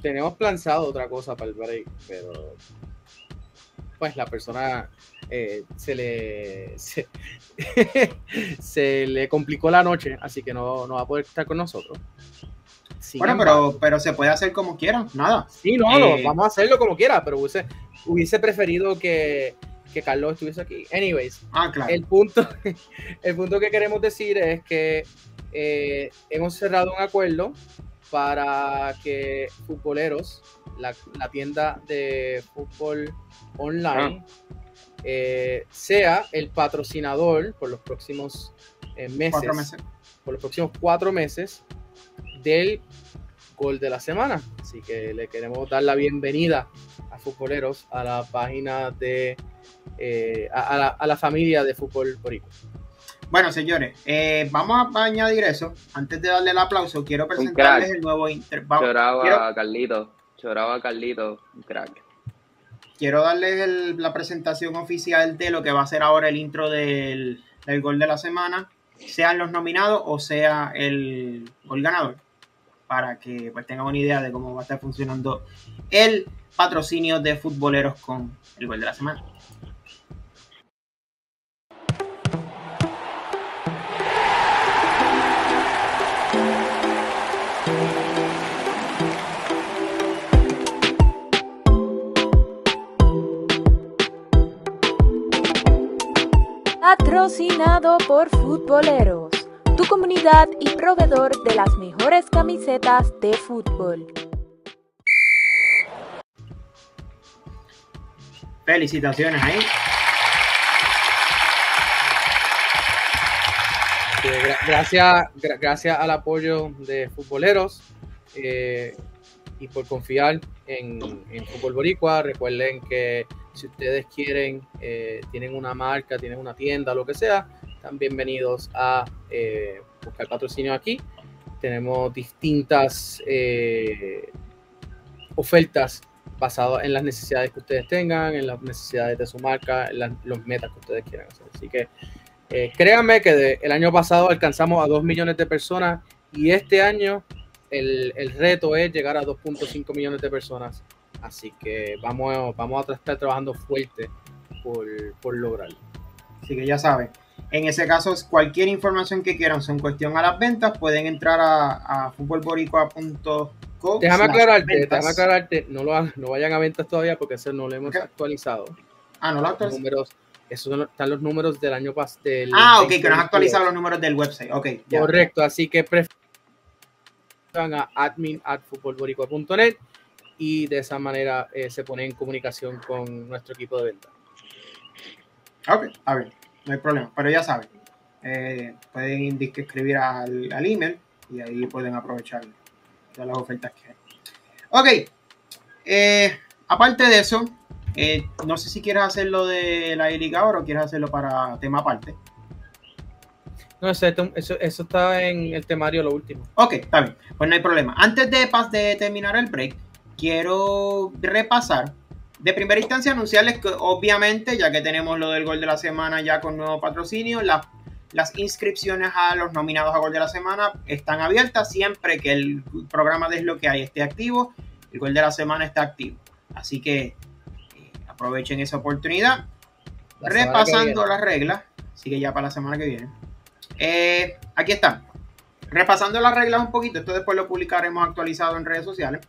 Tenemos planzado otra cosa para el break, pero pues la persona eh, se le se, se le complicó la noche, así que no, no va a poder estar con nosotros. Sin Bueno, embargo- pero, pero se puede hacer como quieran, nada. Sí, no, no, Eh, vamos a hacerlo como quiera, pero hubiese, hubiese preferido que, que Carlos estuviese aquí. Anyways, Ah, claro. el punto, el punto que queremos decir es que eh, hemos cerrado un acuerdo para que futboleros, la, la tienda de fútbol online, eh, sea el patrocinador por los próximos eh, meses, Cuatro meses. por los próximos cuatro meses del gol de la semana. Así que le queremos dar la bienvenida a futboleros a la página de eh, a, a la, a la familia de fútbol boricua. Bueno, señores, eh, vamos a añadir eso. Antes de darle el aplauso, quiero presentarles el nuevo inter. vamos- Choraba quiero, Carlito. Choraba Carlito. Un crack. quiero darles el- la presentación oficial de lo que va a ser ahora el intro del, del gol de la semana, sean los nominados o sea el gol ganador, para que pues, tengan una idea de cómo va a estar funcionando el patrocinio de futboleros con el gol de la semana. Patrocinado por Futboleros, tu comunidad y proveedor de las mejores camisetas de fútbol. Felicitaciones ahí. Eh, gra- gracias, gra- gracias al apoyo de futboleros eh, y por confiar en, en Fútbol Boricua. Recuerden que si ustedes quieren, eh, tienen una marca, tienen una tienda, lo que sea, están bienvenidos a eh, buscar patrocinio aquí. Tenemos distintas eh, ofertas basadas en las necesidades que ustedes tengan, en las necesidades de su marca, en las- los metas que ustedes quieran hacer. Así que eh, créanme que el año pasado alcanzamos a 2 millones de personas y este año el, el reto es llegar a 2.5 millones de personas. Así que vamos, vamos a estar trabajando fuerte por, por lograrlo. Así que ya saben. En ese caso, cualquier información que quieran son cuestión a las ventas, pueden entrar a, a futbolboricua.co. Déjame aclararte, ventas. déjame aclararte, no, lo, no vayan a ventas todavía porque eso no lo hemos actualizado. Ah, no lo números, esos están los números del año pasado. Ah, ok, que no has actualizado los números del website. Ok, ya. Correcto, así que prefieren a admin at futbolboricua.net y de esa manera eh, se pone en comunicación con nuestro equipo de venta. Ok, a ver, no hay problema. Pero ya saben, eh, pueden escribir al, email y ahí pueden aprovechar todas las ofertas que hay. Ok, eh, aparte de eso, eh, no sé si quieres hacerlo de la liga ahora o quieres hacerlo para tema aparte. No, eso, eso, eso está en el temario lo último. Ok, está bien, pues no hay problema. Antes de, pas- de terminar el break, quiero repasar. De primera instancia, anunciarles que obviamente, ya que tenemos lo del gol de la semana ya con nuevo patrocinio, las, las inscripciones a los nominados a gol de la semana están abiertas siempre que el programa de lo que hay esté activo. El gol de la semana está activo. Así que eh, aprovechen esa oportunidad. La Repasando las reglas, así que ya para la semana que viene. Eh, aquí están. Repasando las reglas un poquito, esto después lo publicaremos actualizado en redes sociales.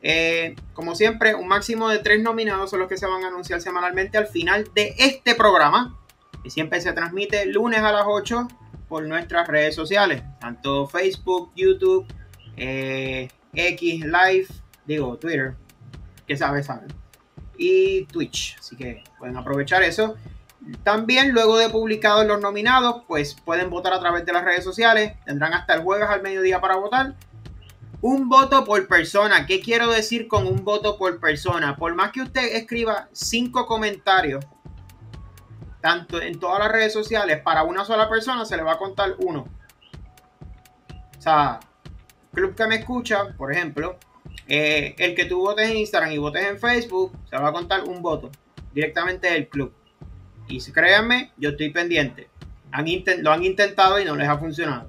Eh, como siempre, un máximo de tres nominados son los que se van a anunciar semanalmente al final de este programa, que siempre se transmite lunes a las 8 por nuestras redes sociales, tanto Facebook, YouTube, eh, X Live, digo Twitter, que sabe, sabe, y Twitch. Así que pueden aprovechar eso. También, luego de publicados los nominados, pues pueden votar a través de las redes sociales. Tendrán hasta el jueves al mediodía para votar. Un voto por persona. ¿Qué quiero decir con un voto por persona? Por más que usted escriba cinco comentarios, tanto en todas las redes sociales, para una sola persona se le va a contar uno. O sea, club que me escucha, por ejemplo, eh, el que tú votes en Instagram y votes en Facebook, se va a contar un voto directamente del club. Y créanme, yo estoy pendiente. Han lo han intentado y no les ha funcionado.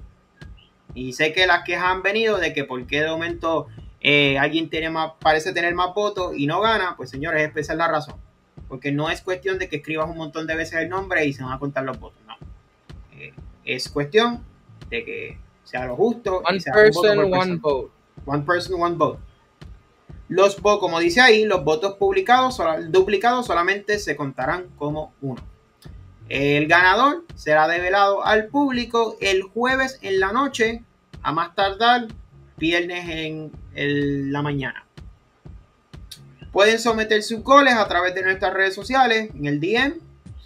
Y sé que las quejas han venido de que por qué de momento eh, alguien tiene más, parece tener más votos y no gana. Pues señores, esa es la razón. Porque no es cuestión de que escribas un montón de veces el nombre y se van a contar los votos. No. Eh, es cuestión de que sea lo justo. y One sea un voto person, one vote. One person, one vote. Los como dice ahí, los votos publicados, duplicados solamente se contarán como uno. El ganador será develado al público el jueves en la noche, a más tardar viernes en la mañana. Pueden someter sus goles a través de nuestras redes sociales, en el DM,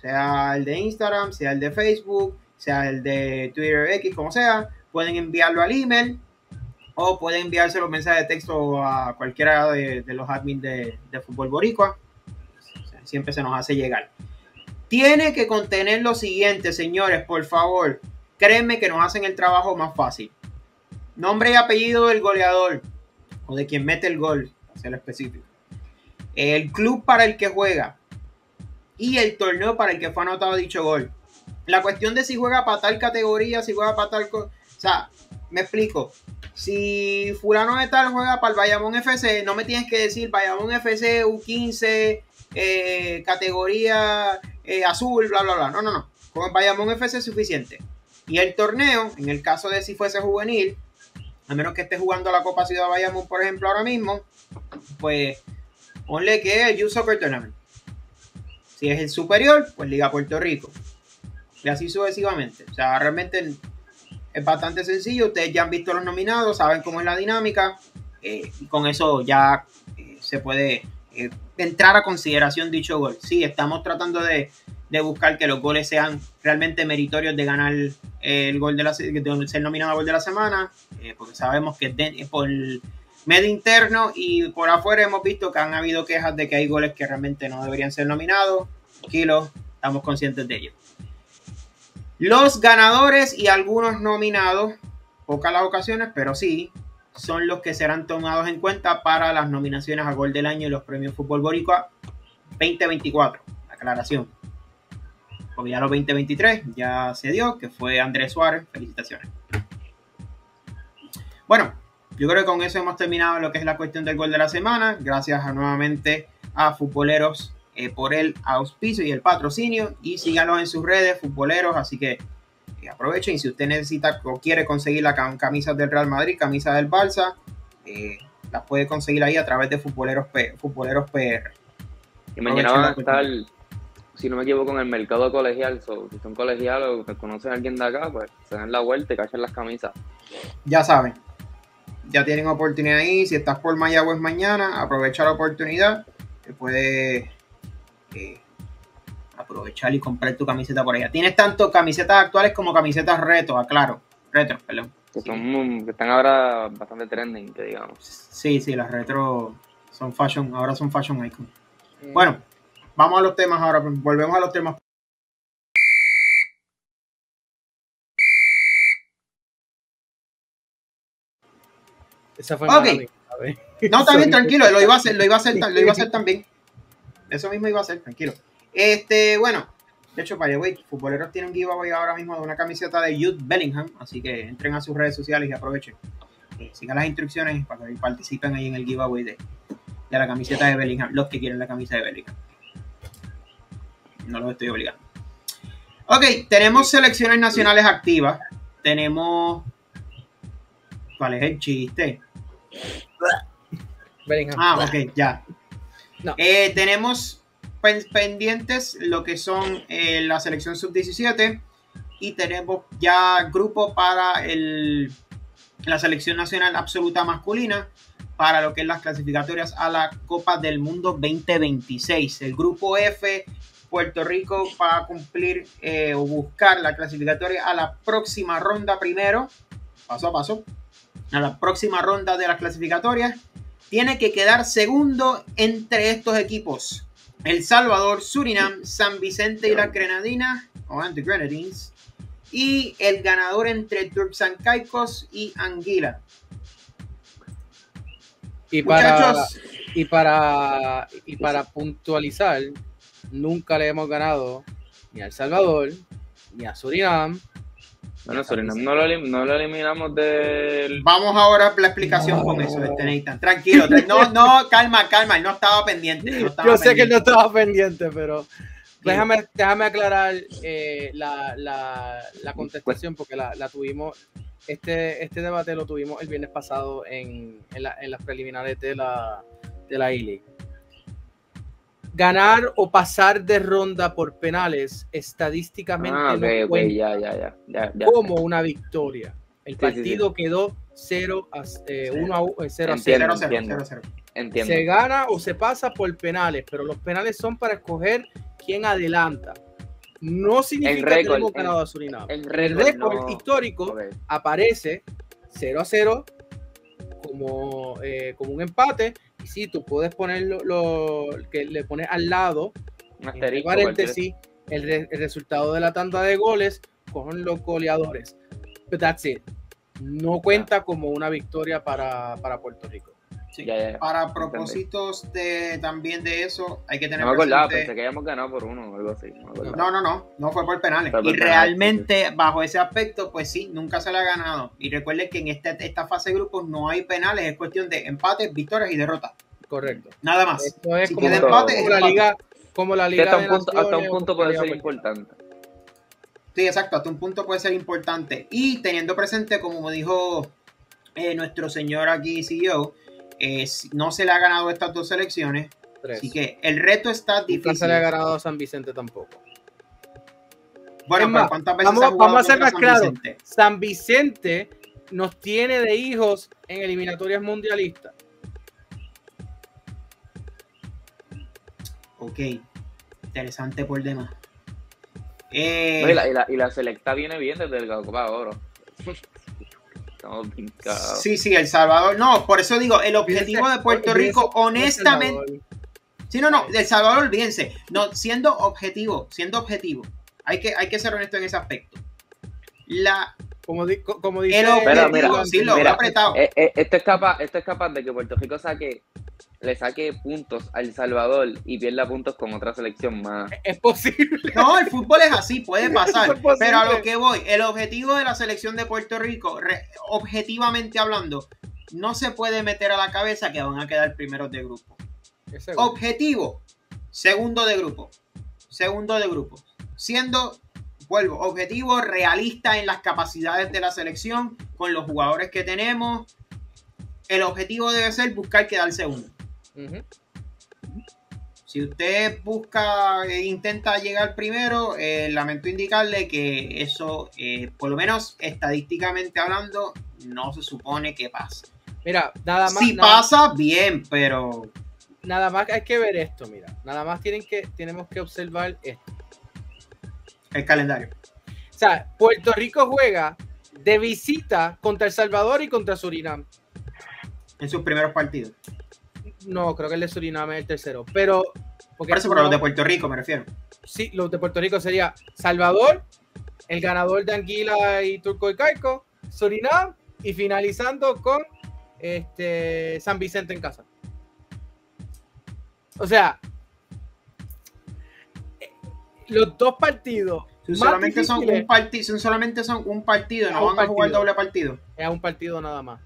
sea el de Instagram, sea el de Facebook, sea el de Twitter X, como sea. Pueden enviarlo al email o pueden enviarse los mensajes de texto a cualquiera de, los admins de, de Fútbol Boricua. Siempre se nos hace llegar. Tiene que contener lo siguiente, señores, por favor. Créanme que nos hacen el trabajo más fácil. Nombre y apellido del goleador o de quien mete el gol, ser específico. El club para el que juega y el torneo para el que fue anotado dicho gol. La cuestión de si juega para tal categoría, si juega para tal... O sea, me explico. Si fulano de tal juega para el Bayamón FC, no me tienes que decir Bayamón FC U15, eh, categoría eh, azul, bla, bla, bla. No, no, no. Con el Bayamón FC es suficiente. Y el torneo, en el caso de si fuese juvenil, a menos que esté jugando la Copa Ciudad Bayamón, por ejemplo, ahora mismo, pues ponle que es el Youth Soccer Tournament. Si es el superior, pues Liga Puerto Rico. Y así sucesivamente. O sea, realmente es bastante sencillo. Ustedes ya han visto los nominados, saben cómo es la dinámica. eh, y con eso ya se puede eh, entrar a consideración dicho gol. Sí, estamos tratando de, de buscar que los goles sean realmente meritorios de ganar eh, el gol de la de ser nominado gol de la semana, eh, porque sabemos que de- por medio interno y por afuera hemos visto que han habido quejas de que hay goles que realmente no deberían ser nominados. Tranquilos, estamos conscientes de ello. Los ganadores y algunos nominados, pocas las ocasiones, pero sí, son los que serán tomados en cuenta para las nominaciones a Gol del Año y los premios Fútbol Boricua 2024. Aclaración. Porque ya los 2023 ya se dio, que fue Andrés Suárez. Felicitaciones. Bueno, yo creo que con eso hemos terminado lo que es la cuestión del gol de la semana. Gracias a, nuevamente a Futboleros eh, por el auspicio y el patrocinio. Y síganos en sus redes, Futboleros. Así que eh, aprovechen. Si usted necesita o quiere conseguir la cam- camisas del Real Madrid, camisas del Barça, eh, las puede conseguir ahí a través de Futboleros, P- Futboleros PR. Y mañana van a estar, si no me equivoco, en el mercado colegial. So, si son colegiales o que conocen a alguien de acá, pues se dan la vuelta y cachan las camisas. Ya saben, ya tienen oportunidad ahí. Si estás por Mayagüez mañana, aprovecha la oportunidad. Te puedes eh, aprovechar y comprar tu camiseta por allá. Tienes tanto camisetas actuales como camisetas reto, aclaro. Retro, perdón. Que, son, que están ahora bastante trending, que digamos. Sí, sí, las retro son fashion, ahora son fashion icon. Mm. Bueno, vamos a los temas ahora, volvemos a los temas. Esa fue Ok. mala mía, ¿sabes? No, está bien, tranquilo, lo iba a hacer, lo iba a hacer, lo iba a hacer también. Eso mismo iba a hacer, tranquilo. Este, bueno, de hecho, way, Futboleros tienen un giveaway ahora mismo de una camiseta de Jude Bellingham, así que entren a sus redes sociales y aprovechen. Eh, sigan las instrucciones para que participen ahí en el giveaway de, de la camiseta de Bellingham, los que quieren la camisa de Bellingham. No los estoy obligando. Ok, tenemos selecciones nacionales activas. Tenemos. ¿Cuál es el chiste? Bellingham. Ah, ok, ya. No. Eh, tenemos pendientes lo que son eh, la selección sub-17 y tenemos ya grupo para el, la selección nacional absoluta masculina para lo que es las clasificatorias a la Copa del Mundo 2026. El grupo F, Puerto Rico va a cumplir eh, o buscar la clasificatoria a la próxima ronda primero, paso a paso, a la próxima ronda de las clasificatorias tiene que quedar segundo entre estos equipos. El Salvador, Surinam, San Vicente y las Grenadinas, o and the Grenadines, y el ganador entre Turks Caicos y Anguila. Y para, y para y para puntualizar, nunca le hemos ganado ni a El Salvador, ni a Surinam. Bueno, Surinam no lo, no lo eliminamos del. vamos ahora a la explicación con eso, este Nathan. Tranquilo, tra- no, no, calma, calma, él no estaba pendiente. no estaba Yo sé que él no pendiente. estaba pendiente, pero déjame, déjame aclarar eh, la, la, la contestación porque la, la tuvimos, este, este debate lo tuvimos el viernes pasado en, en, la- en las preliminares de la, de la. Ganar o pasar de ronda por penales estadísticamente Ah, no ok, cuenta ya, ya, ya. ya, ya. como una victoria. El Sí, sí, partido quedó 0 a, eh, 1 a 1, 0 a 0. Entiendo. 0-0, entiendo. 0-0. Entiendo. Se gana o se pasa por penales, pero los penales son para escoger quién adelanta. No significa En que récord, hemos ganado a Surinam. El récord, no. histórico aparece 0 a 0 como, eh, como un empate. Y sí, tú puedes poner lo, lo que le pones al lado, Un entre asterisco. paréntesis, el, re- el resultado de la tanda de goles con los goleadores. But that's it. No cuenta como una victoria para, para Puerto Rico. Sí. Ya, ya, ya. Para propósitos de, también de eso, hay que tener No me acordaba, presente- pensé que habíamos ganado por uno o algo así. No. No, no, no, no fue por penales. Fue por y penales, realmente, bajo ese aspecto, pues sí, nunca se le ha ganado. Y recuerden que en este, esta fase de grupos no hay penales, es cuestión de empates, victorias y derrotas. Correcto. Nada más. Esto es Si como, empate, es como la empate. liga, como la liga hasta un punto, hasta un puede ser importante. Sí, exacto, hasta un punto puede ser importante. Y teniendo presente, como dijo eh, nuestro señor aquí CEO, eh, no se le ha ganado estas dos selecciones. Tres. Así que el reto está difícil. se le ha ganado a San Vicente tampoco. Bueno, pero ¿cuántas veces vamos- ha jugado vamos a ser más San claros. Vicente? San Vicente nos tiene de hijos en eliminatorias mundialistas. Ok, interesante por demás. Eh, No, y, la, y, la, y la selecta viene bien desde la Copa de Oro. Estamos bien cagados. Sí, sí, El Salvador. No, por eso digo, el objetivo de Puerto Rico, honestamente. Sí, no, no, El Salvador, olvídense. No, siendo objetivo, siendo objetivo. Hay que, hay que ser honesto en ese aspecto. La, Como, di- co- como dice Pero, objetivo, mira, sí, lo mira, he apretado. Eh, eh, esto, es capaz, esto es capaz de que Puerto Rico saque, le saque puntos a El Salvador y pierda puntos con otra selección más. es posible. No, el fútbol es así, puede pasar. Eso es posible. pero a lo que voy, el objetivo de la selección de Puerto Rico, re- objetivamente hablando, no se puede meter a la cabeza que van a quedar primeros de grupo. Objetivo, segundo de grupo. Segundo de grupo. Siendo, vuelvo, objetivo realista en las capacidades de la selección, con los jugadores que tenemos. El objetivo debe ser buscar quedar segundo. Ujú. Si usted busca, e intenta llegar primero, eh, lamento indicarle que eso, eh, por lo menos estadísticamente hablando, no se supone que pase. Mira, nada más. Si nada, pasa, bien, pero nada más hay que ver esto, mira. Nada más tienen que, tenemos que observar esto. El calendario. O sea, Puerto Rico juega de visita contra El Salvador y contra Surinam. En sus primeros partidos. No, creo que el de Surinam es el tercero. Pero. Porque Por eso, pero los de Puerto Rico me refiero. Sí, los de Puerto Rico sería Salvador, el ganador de Anguila y Turco y Caico, Surinam y finalizando con este San Vicente en casa. O sea, los dos partidos solamente son un solamente son un partido, no un van a jugar doble partido. es un partido nada más.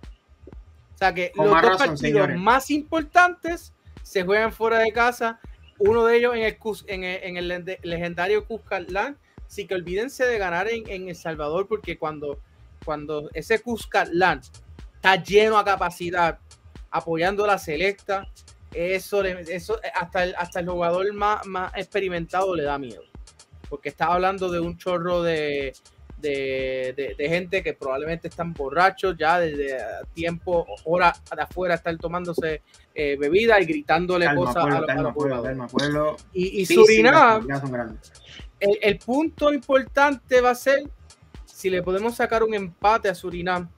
O sea que Con los dos razón, partidos señores. más importantes se juegan fuera de casa. Uno de ellos en el, en el, en el legendario Cuscatlán. Así que olvídense de ganar en, en El Salvador porque cuando, cuando ese Cuscatlán está lleno a capacidad apoyando la selecta, eso, eso hasta, el, hasta el jugador más, más experimentado le da miedo. Porque está hablando de un chorro de, de, de- de gente que probablemente están borrachos ya desde tiempo, hora de afuera, están tomándose eh, bebida y gritándole Calma, cosas a, pueblo, los- a calma, los pueblo, jugadores. calma, pueblo. Y, y Sí, sí, Surinam, el punto importante va a ser si le podemos sacar un empate a Surinam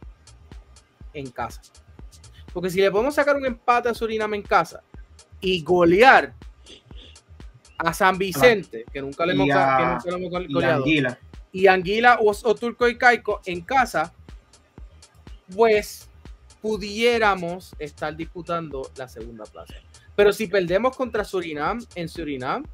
en casa. Porque si le podemos sacar un empate a Surinam en casa y golear a San Vicente, que nunca le hemos, Y a- que nunca le hemos Y Anguila. y Anguila o, o Turco y Caico en casa, pues pudiéramos estar disputando la segunda plaza. Pero si perdemos contra Surinam en Surinam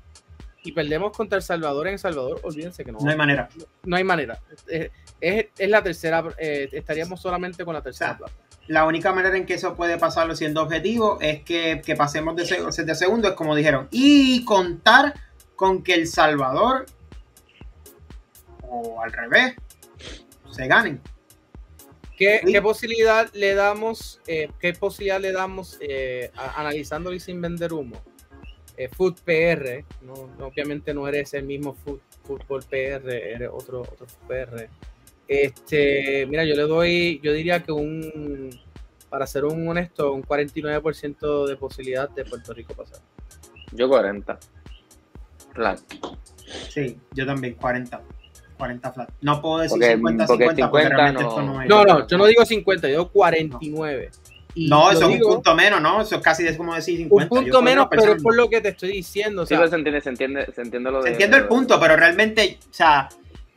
y perdemos contra El Salvador en El Salvador, olvídense que no, No hay manera. no hay manera. Es, es- es la tercera, eh, estaríamos solamente con la tercera O sea, plaza. La única manera en que eso puede pasarlo siendo objetivo es que, que pasemos de, de segundo, es como dijeron. Y contar con que El Salvador, o al revés, se ganen. ¿Qué, Sí. qué posibilidad le damos, eh, qué posibilidad le damos eh, a- analizándolo y sin vender humo? Eh, Food PR, no, no, obviamente no eres el mismo Food, Fútbol PR, eres otro, otro PR. Este, mira, yo le doy, yo diría que un, para ser un honesto, un 49% de posibilidad de Puerto Rico pasar. Yo 40. Flat. Sí, yo también, 40. 40 flat. No puedo decir Porque- 50, porque 50, porque 50 realmente no- esto no es. No, no, yo no digo 50, yo digo 49. Y No, eso es un punto menos, ¿no? Eso es casi es como decir un 50. Yo punto menos, pero es por lo que te estoy diciendo. O Sí, sea, pero se entiende, se entiende, se entiende lo de. Entiendo el punto, pero realmente, o sea,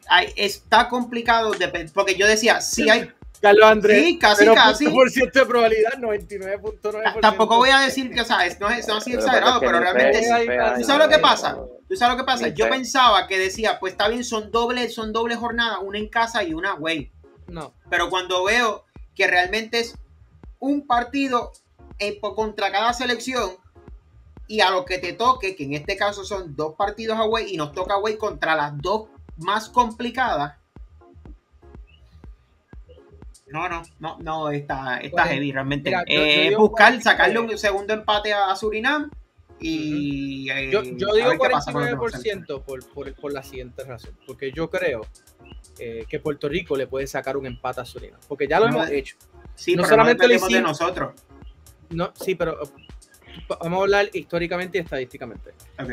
hay- está complicado, de- porque yo decía, sí hay, Carlos Andrés. sí, casi, pero casi. por ciento de probabilidad, 99.9%. Tampoco voy a decir que, o sea, no es, no es así exagerado, pero realmente fe- fe- ¿Tú sabes lo que pasa? ¿Tú sabes lo que pasa? Yo fe. pensaba que decía, pues está bien, son dobles, son dobles jornadas, una en casa y una away. No, Pero cuando veo que realmente es un partido por- contra cada selección y a lo que te toque, que en este caso son dos partidos away y nos toca away contra las dos más complicadas. No, no, no, no, está, está Pues, heavy realmente. mira, Eh, buscar, 49. sacarle un segundo empate a, Surinam y... eh, yo, yo digo ver qué pasa con los demás 49% por, por, por la siguiente razón. Porque yo creo eh, que Puerto Rico le puede sacar un empate a Surinam. Porque ya lo No, hemos hecho. Sí, no pero solamente no lo de hicimos- nosotros. No, sí, pero vamos a hablar históricamente y estadísticamente. Ok.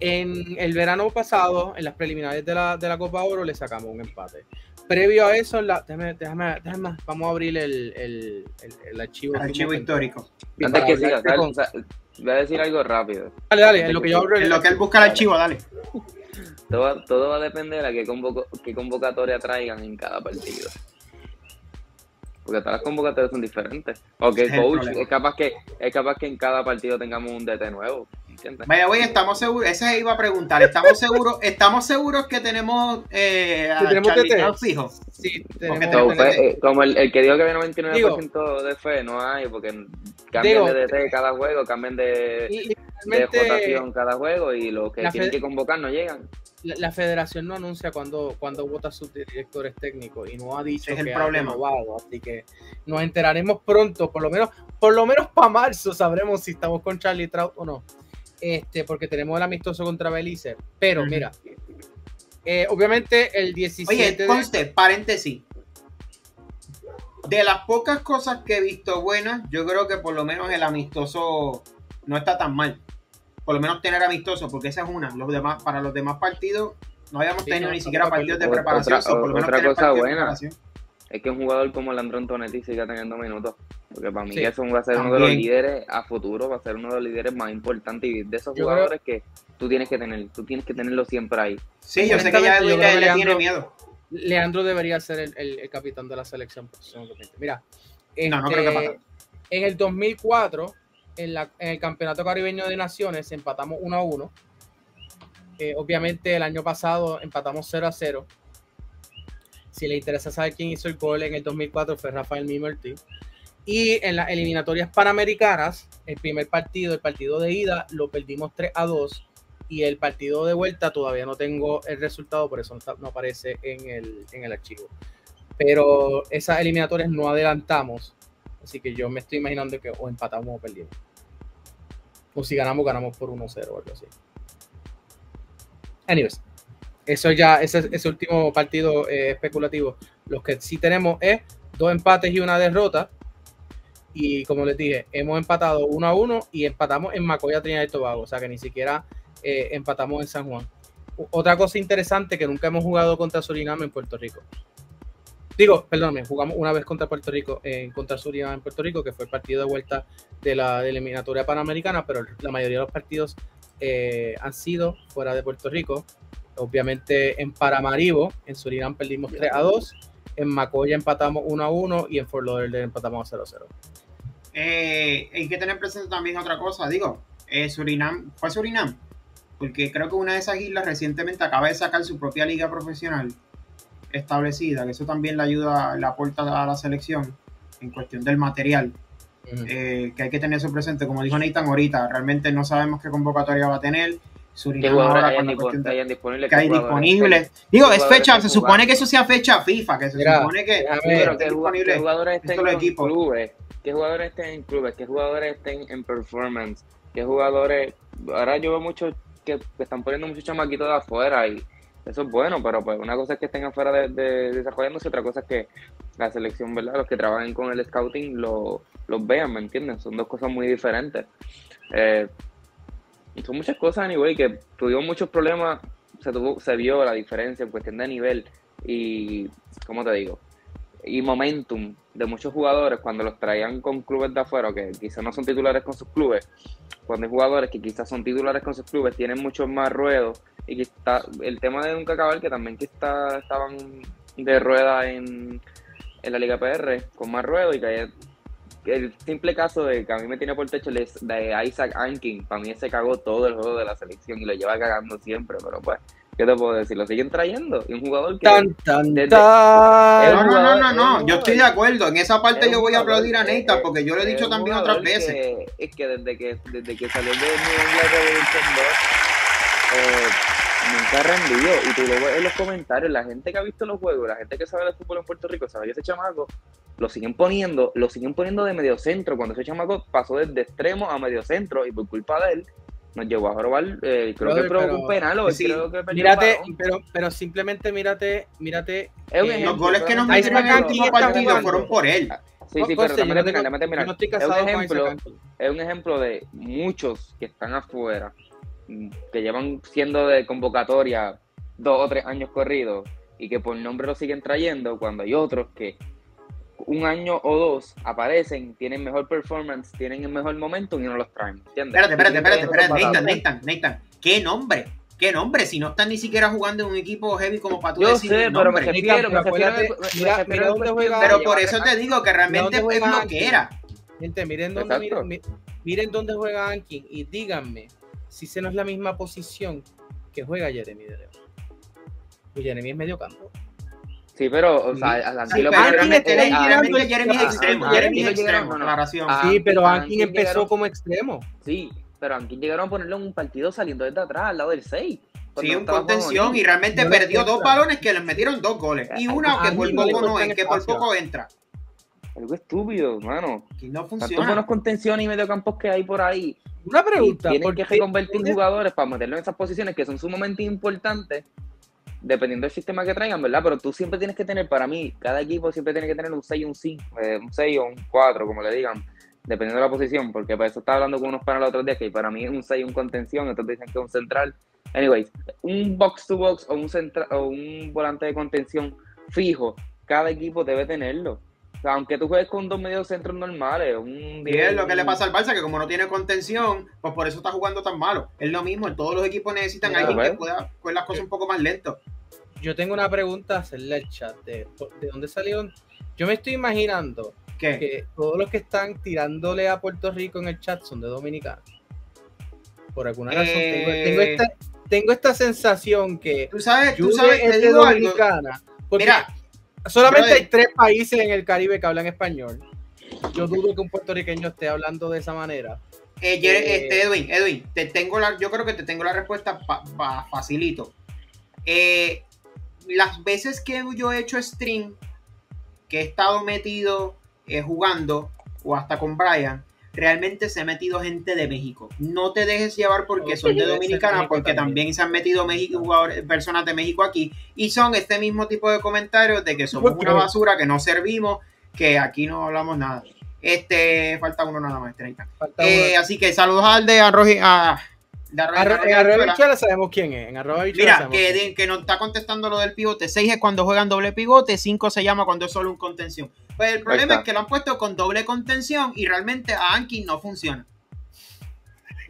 En el verano pasado, en las preliminares de la, de la Copa Oro, le sacamos un empate. Previo a eso, la, déjame, déjame, déjame- vamos a abrir el, el, el, el archivo. Archivo histórico. Antes que siga, voy a decir algo rápido. Dale, dale, en lo que yo abro el- En lo que él busca el archivo, dale. Todo, va- todo va a depender a qué, convoco- qué convocatoria traigan en cada partido. Porque todas las convocatorias son diferentes. O que el coach es capaz que es capaz que en cada partido tengamos un DT nuevo. ¿Entiendes? Vaya, güey, estamos seguros, ese iba a preguntar, ¿estamos seguros, estamos seguros que tenemos, eh, a tenemos Charlie fijo? Sí, tenemos- So, pues, eh, como el, el que dijo que había 99% de fe, no hay, porque cambian Digo, de DT cada juego, cambian de, y- de realmente, votación cada juego y los que tienen que convocar no llegan. la, la federación no anuncia cuando, cuando vota sus directores técnicos y no ha dicho es el que problema. ha renovado, así que nos enteraremos pronto, por lo menos, por lo menos para marzo sabremos si estamos con Charlie Trout o no. Este, porque tenemos el amistoso contra Belice. Pero mira, eh, obviamente el 17 Oye, de- conste, paréntesis. De las pocas cosas que he visto buenas, yo creo que por lo menos el amistoso no está tan mal. Por lo menos tener amistoso, porque esa es una. Los demás, para los demás partidos, no habíamos Sí, tenido no, ni siquiera de partidos de preparación. Otra- so, por lo menos otra tener cosa de buena. preparación. Es que un jugador como Landron Tonetti siga teniendo minutos. Porque para mí Sí. eso va a ser uno de los líderes a futuro, va a ser uno de los líderes más importantes y de esos Yo jugadores que tú tienes que tener, tú tienes que tenerlo siempre ahí. Sí, yo sé que ya le, que le tiene miedo. Leandro debería ser el, el- el capitán de la selección. Mira, No, no este, creo que pase. en el 2004, en, la- en el Campeonato Caribeño de Naciones, empatamos 1 a 1. Eh, obviamente, el año pasado empatamos 0 a 0. Si le interesa saber quién hizo el gol en el 2004, fue Rafael Mimerti. Y en las eliminatorias panamericanas, el primer partido, el partido de ida, lo perdimos 3 a 2. Y el partido de vuelta todavía no tengo el resultado, por eso no, aparece en el, en el archivo. Pero esas eliminatorias no adelantamos. Así que yo me estoy imaginando que o empatamos o perdimos. O si ganamos, ganamos por 1-0 o algo así. Anyways, eso ya, ese, ese último partido eh, especulativo. Los que sí tenemos es dos empates y una derrota. Y como les dije, hemos empatado 1 a 1 y empatamos en Macoya, Trinidad y Tobago. O sea que ni siquiera eh, empatamos en San Juan. Otra cosa interesante que nunca hemos jugado contra Surinam en Puerto Rico. Digo, perdóname, jugamos una vez contra Puerto Rico, en contra Surinam en Puerto Rico, que fue el partido de vuelta de la, de eliminatoria panamericana, pero la mayoría de los partidos eh, han sido fuera de Puerto Rico. Obviamente en Paramaribo, en Surinam perdimos 3 a 2, en Macoya empatamos 1 a 1 y en Fort Lauderdale empatamos a 0 a 0. Eh, hay que tener presente también otra cosa. Digo, eh, Surinam, ¿fue Surinam? Porque creo que una de esas islas recientemente acaba de sacar su propia liga profesional establecida, que eso también le ayuda, le aporta a la selección en cuestión del material, eh, que hay que tener eso presente. Como dijo Nathan ahorita, realmente no sabemos qué convocatoria va a tener. ¿Qué Surinam jugadores ahora hay con la cuestión de- hayan disponibles? que hay ¿Qué jugadores disponibles. Digo, ¿Qué es fecha, que se supone que eso sea fecha FIFA, que se Mira, supone que déjame Sí, ver. pero estén ¿qué, juga- disponibles qué jugadores estén en equipos. clubes? ¿Qué jugadores estén en clubes? ¿Qué jugadores estén en performance? ¿Qué jugadores? Ahora yo veo muchos que, que están poniendo muchos chamaquitos de afuera y eso es bueno, pero pues una cosa es que estén afuera de, de- desarrollándose, otra cosa es que la selección, ¿verdad? Los que trabajen con el scouting lo, los vean, ¿me entienden? Son dos cosas muy diferentes. Eh, son muchas cosas, anyway, que tuvimos muchos problemas, se, tuvo, se vio la diferencia en cuestión de nivel y, ¿cómo te digo? Y momentum de muchos jugadores cuando los traían con clubes de afuera, que quizás no son titulares con sus clubes, cuando hay jugadores que quizás son titulares con sus clubes, tienen muchos más ruedos y que está el tema de nunca acabar, que también que está, estaban de rueda en, en la Liga PR con más ruedo y que el simple caso de que a mí me tiene por techo es de Isaac Ankin, para mí se cagó todo el juego de la selección y lo lleva cagando siempre, pero pues, ¿qué te puedo decir? Lo siguen trayendo y un jugador que... Tan, tan, desde- tan. No, no, no, no, jugador, no. es Yo jugador. estoy de acuerdo. En esa parte yo voy a jugador aplaudir a Neita porque yo lo he dicho también jugador otras veces. que- es que desde que, desde que salió de New England Revolution 2, eh, nunca ha rendido. Y tú lo ves en los comentarios, la gente que ha visto los juegos, la gente que sabe de fútbol en Puerto Rico, sabe que ese chamaco lo siguen poniendo, lo siguen poniendo de medio centro. Cuando ese chamaco pasó desde extremo a medio centro y por culpa de él, nos llevó a robar, eh, creo Brother, que provocó pero- un penal o Sí, creo que perdió el Mírate, pero, pero simplemente mírate, mírate. Eh, ejemplo, Los goles que nos metieron en el último partido fueron por él. Sí, sí, Conste, pero no tengo- déjame terminar. no Es un ejemplo, Isaac Ankin. es un ejemplo de muchos que están afuera, que llevan siendo de convocatoria dos o tres años corridos y que por nombre lo siguen trayendo, cuando hay otros que un año o dos aparecen, tienen mejor performance, tienen el mejor momento y no los traen. ¿entiendes? Espérate, espérate, espérate, espérate. Nathan, Nathan, Nathan. ¿Qué nombre? ¿Qué nombre? Si no están ni siquiera jugando en un equipo heavy como para tú Yo decir sé, el pero me nombre. refiero, refiero, mira- mira Pero por eso te digo que realmente ¿Dónde es juega lo que era. Gente, miren dónde, miren, mi- miren dónde juega Ankin y díganme si se no es la misma posición que juega Jeremy de León. Pues Jeremy es medio campo. Sí, pero, o sea, Sí. a Sí, lo Ankin y- Ankin Sí, pero Ankin Ankin empezó como extremo. Sí, pero aquí llegaron a ponerlo en un partido saliendo desde atrás, al lado del 6. Sí, un contención y realmente No perdió dos balones que les metieron dos goles. Y una que por poco no, encuentran que por poco entra. Algo estúpido, hermano. Que no Tantos funciona. buenos contenciones y mediocampos que hay por ahí. Una Y pregunta. tienen ¿por que reconvertir qué- jugadores para meterlo en esas posiciones que son sumamente importantes, dependiendo del sistema que traigan, ¿verdad? Pero tú siempre tienes que tener, para mí, cada equipo siempre tiene que tener un 6 y un 5, eh, un 6 o un 4, como le digan, dependiendo de la posición, porque para eso estaba hablando con unos panas el otro día, que para mí es un 6 un contención, otros dicen que es un central, Anyways, un box to box o un, centra, o un volante de contención fijo, cada equipo debe tenerlo. O sea, aunque tú juegues con dos medios centros normales, un Y es lo que le pasa al Barça, que como no tiene contención, pues por eso está jugando tan malo. Es lo mismo, en todos los equipos necesitan a alguien que pues. pueda coger las cosas un poco más lento. Yo tengo una pregunta a hacerle al chat. ¿De, de dónde salieron? Yo me estoy imaginando ¿Qué? que todos los que están tirándole a Puerto Rico en el chat son de Dominicana. Por alguna razón. Tengo, Eh. tengo esta, tengo esta sensación que Tú sabes, tú sabes, es de. Dominicana. Porque Mira, solamente hay tres países en el Caribe que hablan español. Yo dudo que un puertorriqueño esté hablando de esa manera. Eh, Eh, este, Edwin, Edwin, te tengo la, yo creo que te tengo la respuesta pa- pa- facilito. Eh, las veces que yo he hecho stream, que he estado metido jugando, o hasta con Brian, realmente se ha metido gente de México. No te dejes llevar porque son de Dominicana, porque también. se han metido México, jugadores, personas de México aquí, y son este mismo tipo de comentarios de que somos Ok. una basura, que no servimos, que aquí no hablamos nada. Este, falta uno nada más, 30. Falta Eh, así que saludos al de arroz y- a, de arroz y- Arro- arroz y en arroba bichuela sabemos quién es. En arroba Mira, que, de- que nos está contestando lo del pivote. 6 es cuando juegan doble pivote, 5 se llama cuando es solo un contención. Pues el problema es que lo han puesto con doble contención y realmente a Anki no funciona.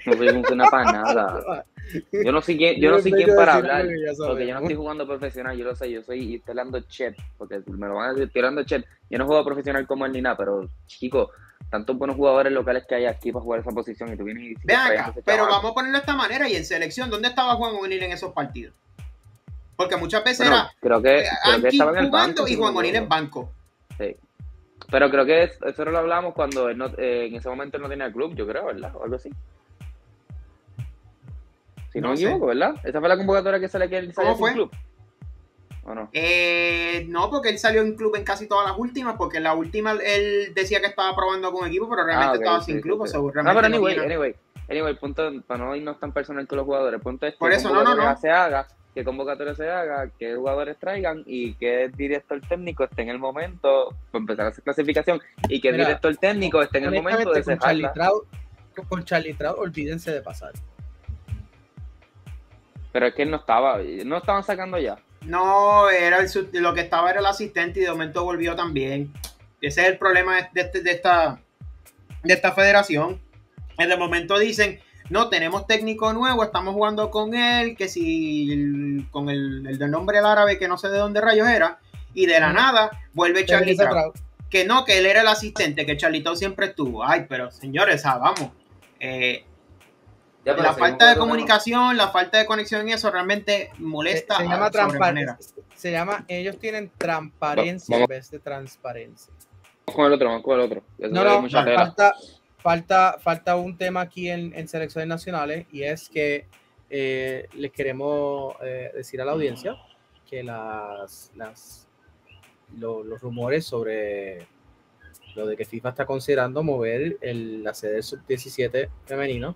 No funciona para nada. Yo no sé quién, yo no sé quién para hablar. Porque yo no estoy jugando profesional, yo lo sé, yo soy estoy hablando chat, porque me lo van a decir, estoy hablando chat. Yo no juego profesional como él ni nada, pero chico, tantos buenos jugadores locales que hay aquí para jugar esa posición y tú vienes y "Vaya, acá, pero chaval". vamos a ponerlo de esta manera y en selección, ¿dónde estaba Juan O'Neill en esos partidos? Porque muchas veces Bueno, era creo que, eh, creo que estaba en el jugando banco. y Juan O'Neill en banco. Sí. Pero creo que es- eso lo hablamos cuando él no- eh, en ese momento él no tenía club, yo creo, ¿verdad? O algo así. Si no, No me sé. equivoco, ¿verdad? Esa fue la convocatoria que sale que él salió ¿Cómo sin fue? club. ¿O no? Eh, no, porque él salió en club en casi todas las últimas, porque en la última él decía que estaba probando con equipo, pero realmente Ah, estaba sí, sin sí, club. sí. o sea, No, pero no anyway, tiene- anyway, anyway, el punto, para no irnos tan personal con los jugadores, el punto es que Por eso, no, no, convocatoria no. se haga, que convocatoria se haga, que jugadores traigan y que director técnico esté en el momento, para empezar a hacer clasificación, y que Mira, director técnico esté en el momento de cerrarla. Con Charlie Trout, olvídense de pasar. Pero es que él no estaba, no estaban sacando ya. No, era el, lo que estaba era el asistente y de momento volvió también. Ese es el problema de, de este- de esta, de esta federación. En el momento dicen, no, tenemos técnico nuevo, estamos jugando con él, que si el- con el, el del nombre del árabe, que no sé de dónde rayos era, y de la nada vuelve Charlie Trout. Trout. Que no, que él era el asistente, que Charlito siempre estuvo. Ay, pero señores, ah, vamos. eh, la falta de comunicación, la falta de conexión y eso realmente molesta. se llama transparencia. Se llama, ellos tienen transparencia Vamos. en vez de transparencia. Vamos con el otro, vamos con el otro. Eso No, no, mucha falta, falta, falta un tema aquí en, en selecciones nacionales y es que eh, les queremos eh, decir a la audiencia que las, las lo- los rumores sobre lo de que FIFA está considerando mover el, la sede del sub-17 femenino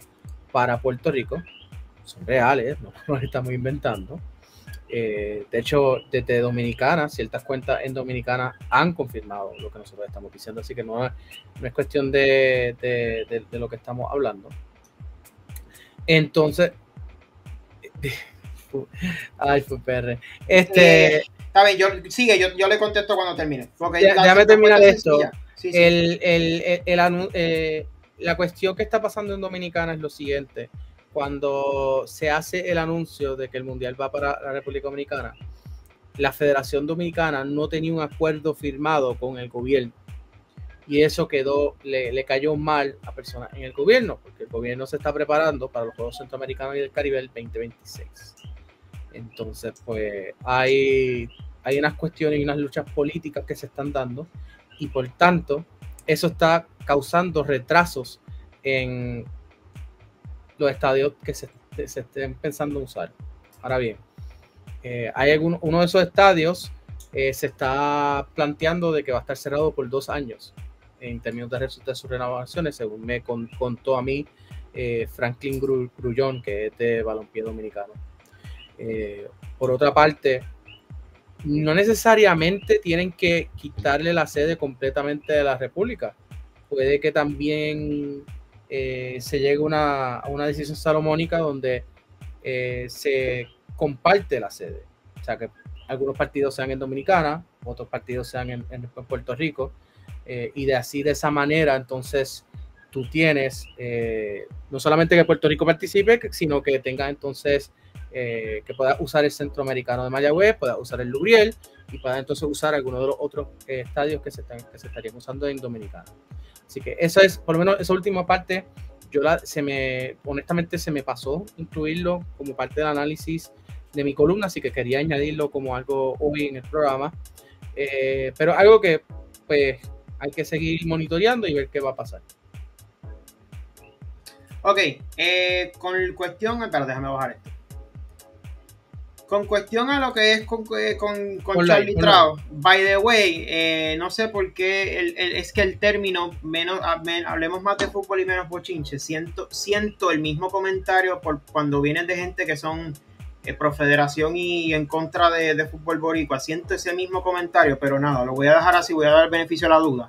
para Puerto Rico son reales, no nos estamos inventando. Eh, de hecho, desde Dominicana, ciertas cuentas en Dominicana han confirmado lo que nosotros estamos diciendo, así que no, es- no es cuestión de, de- de- de lo que estamos hablando. Entonces, ay, fue PR. Este, Eh, Está bien, yo, sigue, yo, yo le contesto cuando termine. Porque Ya- déjame terminar esto. sencilla. Sí, sí. el, el- el- el anu- eh, la cuestión que está pasando en Dominicana es lo siguiente. Cuando se hace el anuncio de que el Mundial va para la República Dominicana, la Federación Dominicana no tenía un acuerdo firmado con el gobierno. Y eso quedó, le, le cayó mal a personas en el gobierno, porque el gobierno se está preparando para los Juegos Centroamericanos y del Caribe el 2026. Entonces, pues hay, hay unas cuestiones y unas luchas políticas que se están dando y por tanto eso está causando retrasos en los estadios que se, se estén pensando en usar. Ahora bien, eh, hay uno de esos estadios eh, se está planteando de que va a estar cerrado por dos años en términos de, de sus renovaciones, según me con- contó a mí eh, Franklin Gru- Grullón, que es de balompié dominicano. Por otra parte, no necesariamente tienen que quitarle la sede completamente de la República. Puede que también eh, se llegue una, a una decisión salomónica donde eh, se comparte la sede. O sea, que algunos partidos sean en Dominicana, otros partidos sean en, Puerto Rico, eh, y de así, de esa manera, entonces tú tienes no solamente que Puerto Rico participe, sino que tenga entonces eh, que pueda usar el Centroamericano de Mayagüez, pueda usar el Lubriel y pueda entonces usar algunos de los otros estadios que se, están, que se estarían usando en Dominicana. Así que esa es, por lo menos esa última parte, yo la, se me, honestamente se me pasó incluirlo como parte del análisis de mi columna, así que quería añadirlo como algo hoy en el programa. pero algo que pues hay que seguir monitoreando y ver qué va a pasar. Ok, eh, con cuestión, espera, déjame bajar esto. Con cuestión a lo que es con, eh, con, Charlie Trout, by the way, eh, no sé por qué es que el término, menos, hablemos más de fútbol y menos bochinche, siento, siento el mismo comentario por cuando vienen de gente que son eh, pro federación y en contra de, de, fútbol boricua, siento ese mismo comentario, pero nada, lo voy a dejar así, voy a dar el beneficio a la duda.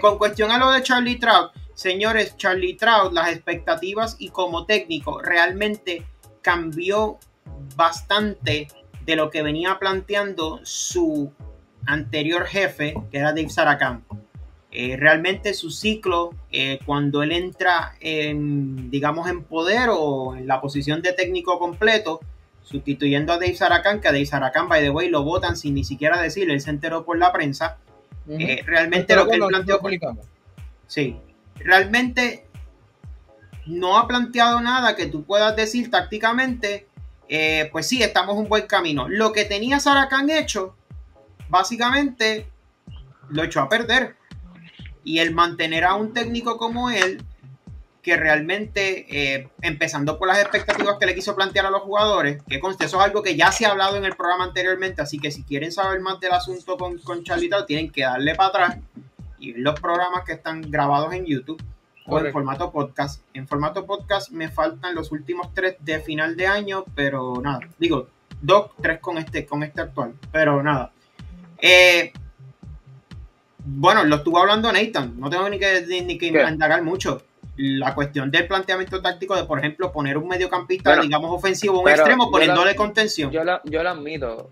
con cuestión a lo de Charlie Trout, Señores, Charlie Trout, las expectativas y como técnico realmente cambió bastante de lo que venía planteando su anterior jefe, que era Dave Saracan. Eh, realmente su ciclo, eh, cuando él entra en, digamos, en poder o en la posición de técnico completo, sustituyendo a Dave Saracan, que a Dave Saracan, by the way, lo votan sin ni siquiera decirle, él se enteró por la prensa. Eh, realmente lo que él planteó... Sí, realmente no ha planteado nada que tú puedas decir tácticamente, eh, pues sí, estamos en un buen camino. Lo que tenía Saracán hecho, básicamente, lo echó a perder. Y el mantener a un técnico como él, que realmente, eh, empezando por las expectativas que le quiso plantear a los jugadores, que conste, eso es algo que ya se ha hablado en el programa anteriormente, así que si quieren saber más del asunto con, con tienen que darle para atrás los programas que están grabados en YouTube o en formato podcast. En formato podcast me faltan los últimos tres de final de año, pero nada, digo, dos, tres con este, con este actual, pero nada. Eh, bueno, lo estuvo hablando Nathan, no tengo ni que, ni que indagar mucho. La cuestión del planteamiento táctico de, por ejemplo, poner un mediocampista, digamos, ofensivo, un extremo, poniéndole contención. Yo lo, yo lo admito,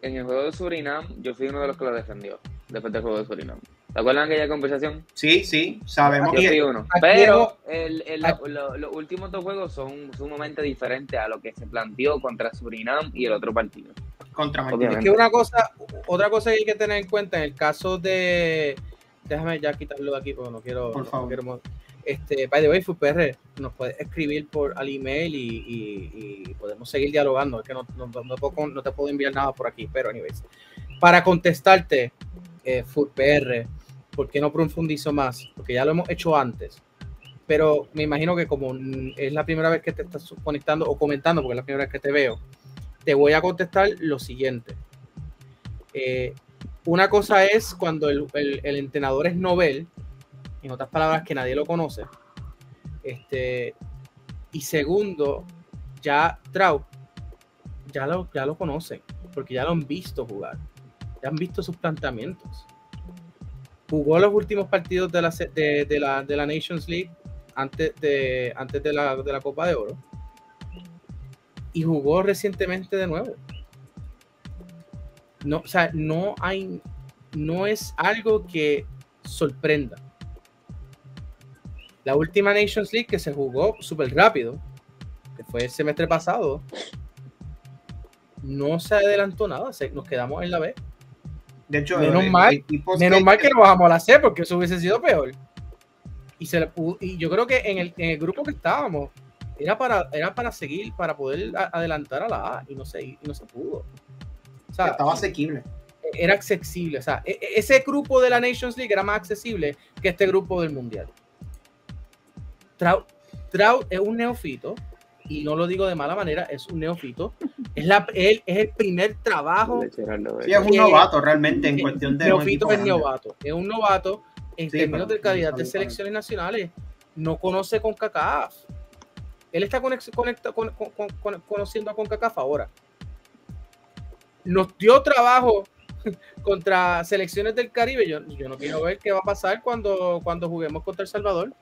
en el juego de Surinam, yo fui uno de los que lo defendió, después del juego de Surinam. ¿Te acuerdan de aquella conversación? Sí, sí, sabemos que uno. Pero el, el, los últimos dos juegos son sumamente diferentes a lo que se planteó contra Surinam y el otro partido. Contra Martín. Es que una cosa, otra cosa que hay que tener en cuenta en el caso de. Déjame ya quitarlo de aquí porque no quiero. Por favor. este, by the way, FUPR nos puede escribir por al email y, y, podemos seguir dialogando. Es que no, no, no, te puedo, no, te puedo, enviar nada por aquí, pero, anyways. Para contestarte, eh, FUPR, ¿por qué no profundizo más? Porque ya lo hemos hecho antes. Pero me imagino que como es la primera vez que te estás conectando o comentando, porque es la primera vez que te veo, te voy a contestar lo siguiente. Eh, una cosa es cuando el, entrenador es Nobel, en otras palabras, que nadie lo conoce. Este, y segundo, ya Trout, ya lo, ya lo conocen, porque ya lo han visto jugar, han visto sus planteamientos jugó los últimos partidos de la, de, la, de la Nations League antes, de, antes de, la, de la Copa de Oro. Y jugó recientemente de nuevo. No, o sea, no hay, no es algo que sorprenda. La última Nations League que se jugó súper rápido, que fue el semestre pasado, no se adelantó nada, nos quedamos en la B. De hecho, menos mal, menos mal que no bajamos a la C porque eso hubiese sido peor. Y, se y yo creo que en el, en el, grupo que estábamos era para, era para seguir, para poder adelantar a la A y no se, y no se pudo. O sea, estaba asequible. Era accesible. O sea, e, e, ese grupo de la Nations League era más accesible que este grupo del Mundial. Trout, Trout es un neofito y no lo digo de mala manera, es un neofito. Es, la, él, es el primer trabajo. Sí, es un novato realmente en cuestión de. Neofito es novato. Es un novato en términos de calidad de selecciones nacionales. No conoce con CACAF. Él está conecta, con, conociendo a CONCACAF ahora. Nos dio trabajo contra selecciones del Caribe. Yo, yo no quiero ver qué va a pasar cuando, cuando juguemos contra El Salvador.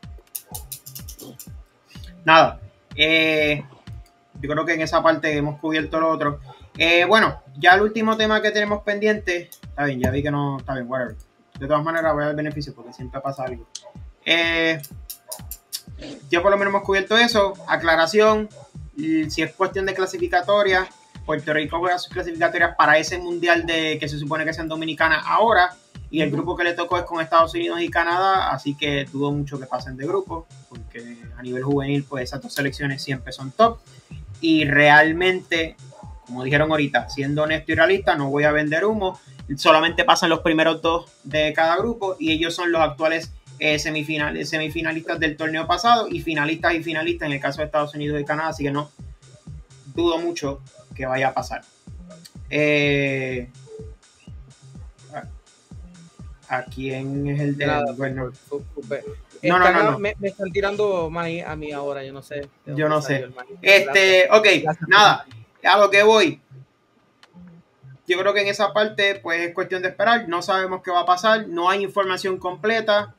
Nada, eh, yo creo que en esa parte hemos cubierto lo otro. Eh, bueno, ya el último tema que tenemos pendiente, está bien, ya vi que no, está bien, whatever. De todas maneras voy a dar beneficio porque siempre pasa algo. Eh, yo por lo menos hemos cubierto eso, aclaración, si es cuestión de clasificatoria, Puerto Rico juega sus clasificatorias para ese mundial de que se supone que sea en Dominicana ahora, y el grupo que le tocó es con Estados Unidos y Canadá, así que dudo mucho que pasen de grupo, porque a nivel juvenil, pues esas dos selecciones siempre son top. Y realmente, como dijeron ahorita, siendo honesto y realista, no voy a vender humo. Solamente pasan los primeros dos de cada grupo y ellos son los actuales eh, semifinales, semifinalistas del torneo pasado y finalistas y finalistas en el caso de Estados Unidos y Canadá, así que no dudo mucho que vaya a pasar. Eh, ¿A quién es el de Nada, bueno, No, no, no, no. Me, me están tirando maíz a mí ahora, yo no sé. Yo no sé. Este, ok, Gracias. nada, a lo que voy. Yo creo que en esa parte, pues es cuestión de esperar. No sabemos qué va a pasar, no hay información completa.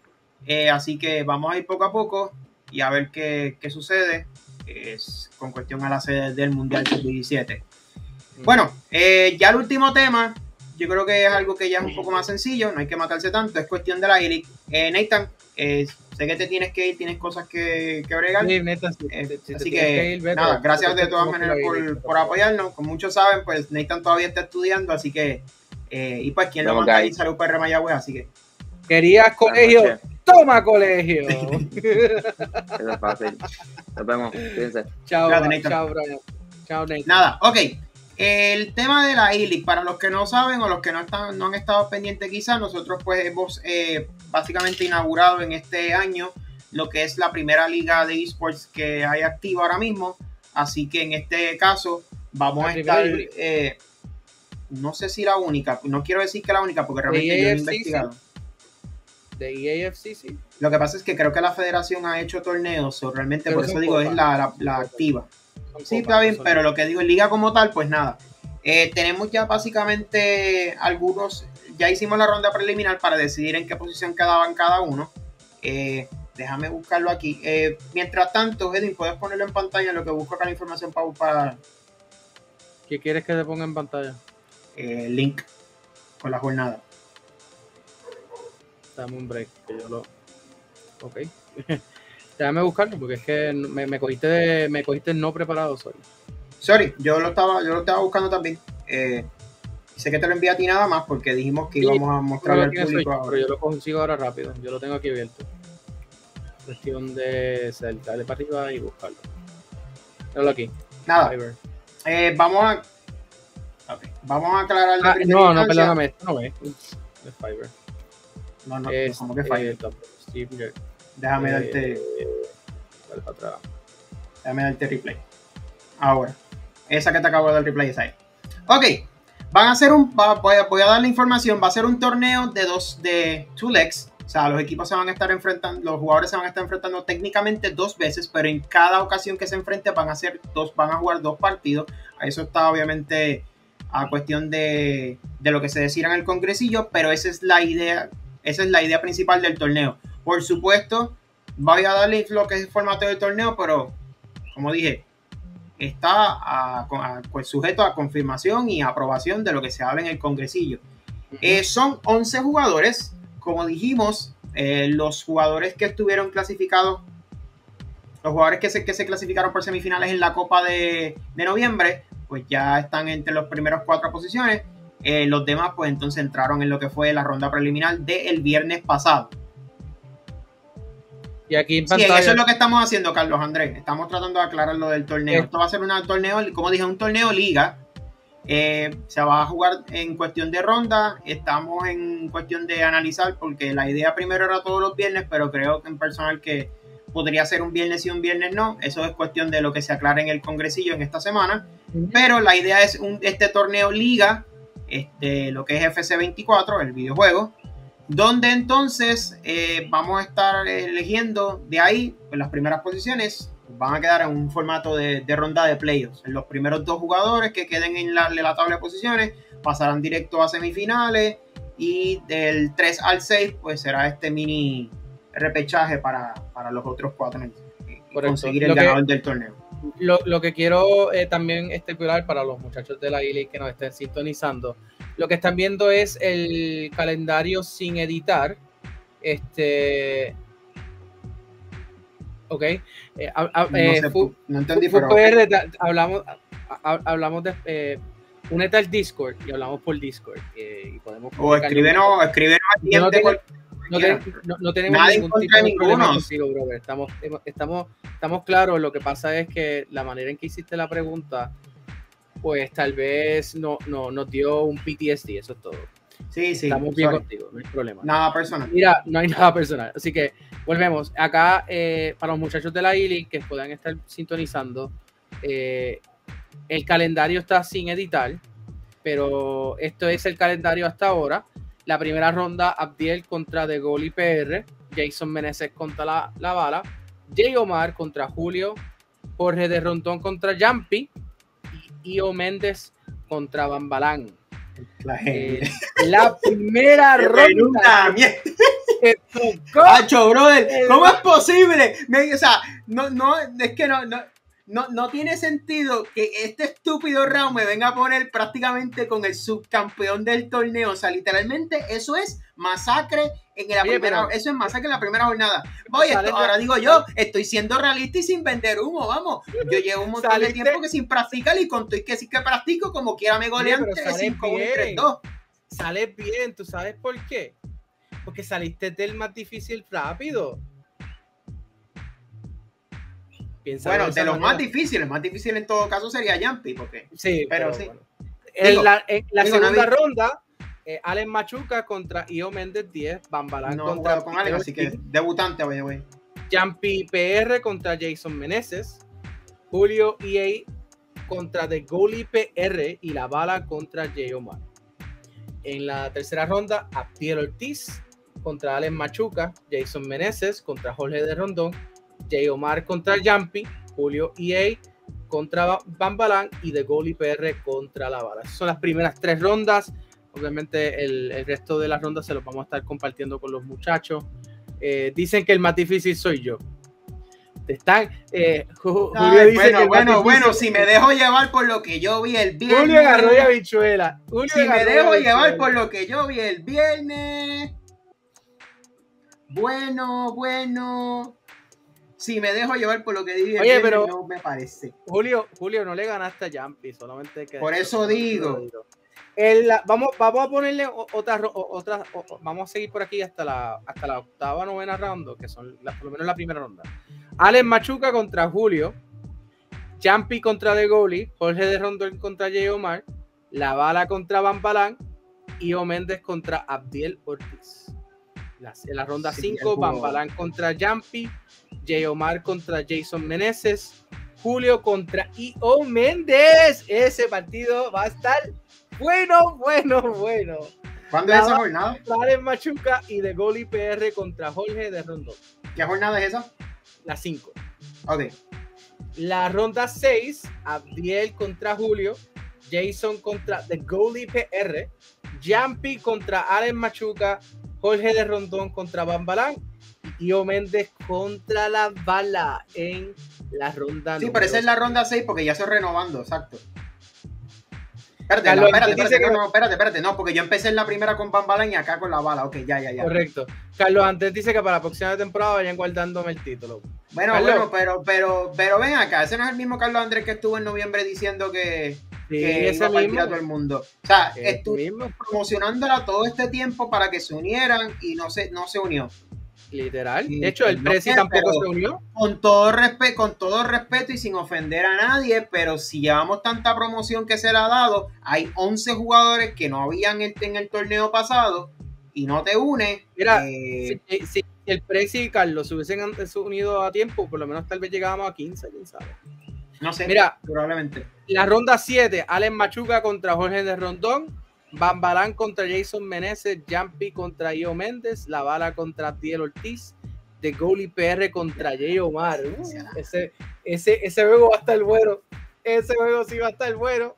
eh, así que vamos a ir poco a poco y a ver qué, qué sucede es, con cuestión a la sede del Mundial Sub-17. Bueno, eh, ya el último tema, yo creo que es algo que ya es un poco más sencillo, no hay que matarse tanto, es cuestión de la IRIC. Eh, Nathan, eh, sé que te tienes que ir, tienes cosas que, que bregar. Sí, neta, si- Eh, si así tienes que, ir, vete, nada, gracias de todas que maneras por, por apoyarnos. Como muchos saben, pues Nathan todavía está estudiando, así que, eh, y pues quien lo manda que ahí, salud PR Mayagüez, así que, Querías colegio, toma colegio. Eso es fácil. Nos vemos. Fíjense. chao, Nathan. chao, Brian. Chao, Nathan. nada, ok. El tema de la ILIC, para los que no saben o los que no, están, no han estado pendientes quizás, nosotros pues hemos eh, básicamente inaugurado en este año lo que es la primera liga de esports que hay activa ahora mismo. Así que en este caso vamos La a estar, eh, no sé si la única, no quiero decir que la única porque realmente yo he investigado. De E EAFCC. Lo que pasa es que creo que la federación ha hecho torneos, o realmente Pero por eso digo, es la, la- la activa. Sí, está bien, pero lo que digo en liga como tal, pues nada. Eh, tenemos ya básicamente algunos, ya hicimos la ronda preliminar para decidir en qué posición quedaban cada uno. Eh, déjame buscarlo aquí. Eh, mientras tanto, Edwin, puedes ponerlo en pantalla en lo que busco acá la información para, para ¿Qué quieres que te ponga en pantalla? eh, el link con la jornada. Dame un break, que yo lo. Ok. Déjame buscarlo porque es que me, me cogiste de, me cogiste no preparado, sorry. Sorry, yo lo estaba, yo lo estaba buscando también. Eh, sé que te lo envié a ti nada más porque dijimos que Sí, íbamos a No mostrarle lo al público ahora. pero yo lo consigo ahora rápido. Yo lo tengo aquí abierto. Cuestión de darle para arriba y buscarlo. Míralo aquí. Nada, Fiverr. eh, vamos a. ok, Vamos a aclarar de Ah, no, no, perdóname, esto no es. Es Fiverr. No, no, Es, como que eh, falla. Steve. Déjame eh, darte, dale para atrás. déjame darte replay. Ahora, esa que te acabo de dar replay es ahí. Ok, van a hacer un, va- voy, a, voy a dar la información, va a ser un torneo de dos, de two legs. O sea, los equipos se van a estar enfrentando, los jugadores se van a estar enfrentando técnicamente dos veces, pero en cada ocasión que se enfrente van a ser dos, van a jugar dos partidos. Eso está obviamente a cuestión de, de lo que se decida en el congresillo, pero esa es la idea, esa es la idea principal del torneo. Por supuesto, voy a darle lo que es el formato del torneo, pero como dije, está a- a- pues, sujeto a confirmación y aprobación de lo que se habla en el congresillo. Eh, son 11 jugadores, como dijimos, eh, los jugadores que estuvieron clasificados, los jugadores que se, que se clasificaron por semifinales en la Copa de, de noviembre, pues ya están entre las primeras cuatro posiciones. Eh, los demás, pues entonces entraron en lo que fue la ronda preliminar del viernes pasado. Y aquí en Sí, pantalla. eso es lo que estamos haciendo, Carlos Andrés. Estamos tratando de aclarar lo del torneo. Eh. Esto va a ser un torneo, como dije, un torneo liga. Eh, se va a jugar en cuestión de ronda. Estamos en cuestión de analizar, porque la idea primero era todos los viernes, pero creo que en personal que podría ser un viernes y un viernes no. Eso es cuestión de lo que se aclara en el congresillo en esta semana. Pero la idea es un, este torneo liga, este, lo que es FC24, el videojuego, donde entonces eh, vamos a estar eligiendo de ahí pues, las primeras posiciones. Van a quedar en un formato de, de ronda de playoffs. Los primeros dos jugadores que queden en la, en la tabla de posiciones pasarán directo a semifinales y del 3 al 6 pues será este mini repechaje para, para los otros cuatro y conseguir el Lo que- ganador del torneo. lo, lo que quiero eh, también estipular para los muchachos de la ILI que nos estén sintonizando, lo que están viendo es el calendario sin editar. Este. Ok. Eh, a- a- No, eh, sé, fu- no entendí, fu- pero. PR, da- hablamos, a- a- hablamos de. Eh, únete al Discord y hablamos por Discord. eh, y podemos O escríbenos, escríbenos no tengo- no, no- tenemos nada en ningún tipo de de problema ninguno. contigo, brother. Estamos, estamos, estamos claros. Lo que pasa es que la manera en que hiciste la pregunta, pues tal vez no, no, nos dio un PTSD, eso es todo. Sí, sí. estamos bien sorry. contigo, no hay problema. Nada personal. Mira, no hay nada personal. Así que volvemos. Acá, eh, para los muchachos de la ILI que puedan estar sintonizando, eh, el calendario está sin editar, pero esto es el calendario hasta ahora. La primera ronda, Abdiel contra De Gol y PR, Jason Meneses contra la, la bala, Jay Omar contra Julio, Jorge de Rondón contra Jampi Io Méndez contra Bambalán. La Eh, la primera ronda Hacho, brother, ¿cómo es posible? Me- o sea, no, no, es que no, no, no, no tiene sentido que este estúpido round me venga a poner prácticamente con el subcampeón del torneo. O sea, literalmente eso es masacre en la Oye, primera, pero- eso es masacre en la primera jornada. Sale esto, ahora digo yo, estoy siendo realista y sin vender humo, vamos. Yo llevo un montón de tiempo que sin practicar y con y que sí que practico, como quiera me golean pero 3, sales 5, 1 y bien. 3, 2. sales bien, ¿tú sabes por qué? Porque saliste del más difícil rápido. Bueno, de los más difíciles, más difícil en todo caso sería Jumpy, porque Sí, pero pero, sí. bueno. En Digo- la, en la digo, segunda ronda, eh, Allen Machuca contra Io Méndez 10, Bambalán no contra con alguien, así que debutante, oye, güey. Jumpy PR contra Jason Meneses, Julio EA contra The Goalie PR y la bala contra Jay Omar. En la tercera ronda, Abdiel Ortiz contra Allen Machuca, Jason Meneses contra Jorge de Rondón, Jay Omar contra Jumpy, Julio EA contra Ba- Bambalán y The Goalie PR contra la bala. Esas son las primeras tres rondas. Obviamente el, el resto de las rondas se los vamos a estar compartiendo con los muchachos. Eh, dicen que el más difícil soy yo. Están. eh, Ju- Julio Ay, dice que bueno, más bueno, bueno, si me dejo llevar por lo que yo vi el viernes. Julio agarró y habichuela. Julio si me dejo llevar por lo que yo vi el viernes. Bueno, bueno. Si me dejo llevar por lo que dije Oye, pero- no me parece. Julio, Julio, no le ganaste a Jumpy, solamente que. Por eso digo. El- vamos, vamos a ponerle otra, otra vamos a seguir por aquí hasta la, hasta la octava, novena ronda, que son la- por lo menos la primera ronda. Allen Machuca contra Julio, Jumpy contra The Goalie, Jorge de Rondón contra Jay Omar, La Bala contra Bambalán y O Méndez contra Abdiel Ortiz. Las- en la ronda Sí, 5, el juego. Bambalán contra Jumpy, Jay Omar contra Jason Meneses, Julio contra I.O. Méndez. Ese partido va a estar bueno, bueno, bueno. ¿Cuándo es La esa jornada? Valen Machuca y de Goli PR contra Jorge de Rondón. ¿Qué jornada es esa? La 5. Ok. La ronda 6, Abdiel contra Julio, Jason contra The Goalie PR, Jumpy contra Allen Machuca, Jorge de Rondón contra Bambalán y Io Méndez contra la bala en la ronda Sí, esa es la ronda 6 porque ya estoy renovando, exacto. Espérate, Carlos, espérate, dice espérate, que- no, espérate, espérate, no, porque yo empecé en la primera con Bambalán y acá con la bala. Ok, ya, ya, ya. Correcto. Carlos antes dice que para la próxima temporada vayan guardándome el título. Bueno, Carlos. bueno, pero, pero, pero ven acá, ese no es el mismo Carlos Andrés que estuvo en noviembre diciendo que, Sí, que ese mismo. todo el mundo. O sea, mismo, promocionándola todo este tiempo para que se unieran y no se, no se unió. literal. De hecho, el no Prezi tampoco se unió. Con todo, respe con todo respeto y sin ofender a nadie, pero si llevamos tanta promoción que se le ha dado, hay 11 jugadores que no habían en, en el torneo y no te une. Mira, eh, Si, si el Prezi y Carlos se hubiesen antes unido a tiempo, por lo menos tal vez llegábamos a 15, quién sabe. No sé, Mira, probablemente. la ronda 7, Allen Machuca contra Jorge de Rondón, Bambalán contra Jason Meneses, Jumpy contra Io Méndez, La Bala contra Abdiel Ortiz, The Goalie PR contra Jay Omar. Uh, ese, ese, ese juego va a estar bueno. Ese juego sí va a estar bueno.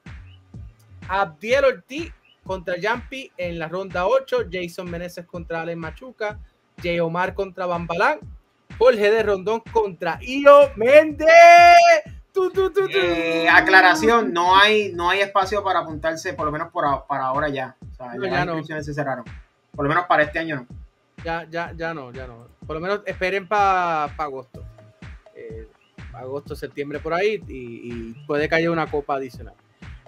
Abdiel Ortiz contra Jumpy en la ronda 8, Jason Meneses contra Allen Machuca, Jay Omar contra Bambalán, Jorge de Rondón contra Io Méndez. Eh, aclaración, no hay, no hay espacio para apuntarse, por lo menos por, a- para ahora ya. O sea, No, ya las no. inscripciones se cerraron. Por lo menos para este año no. Ya, ya, ya no, ya no. Por lo menos esperen para agosto. Eh, agosto, septiembre por ahí y, y puede que haya una copa adicional.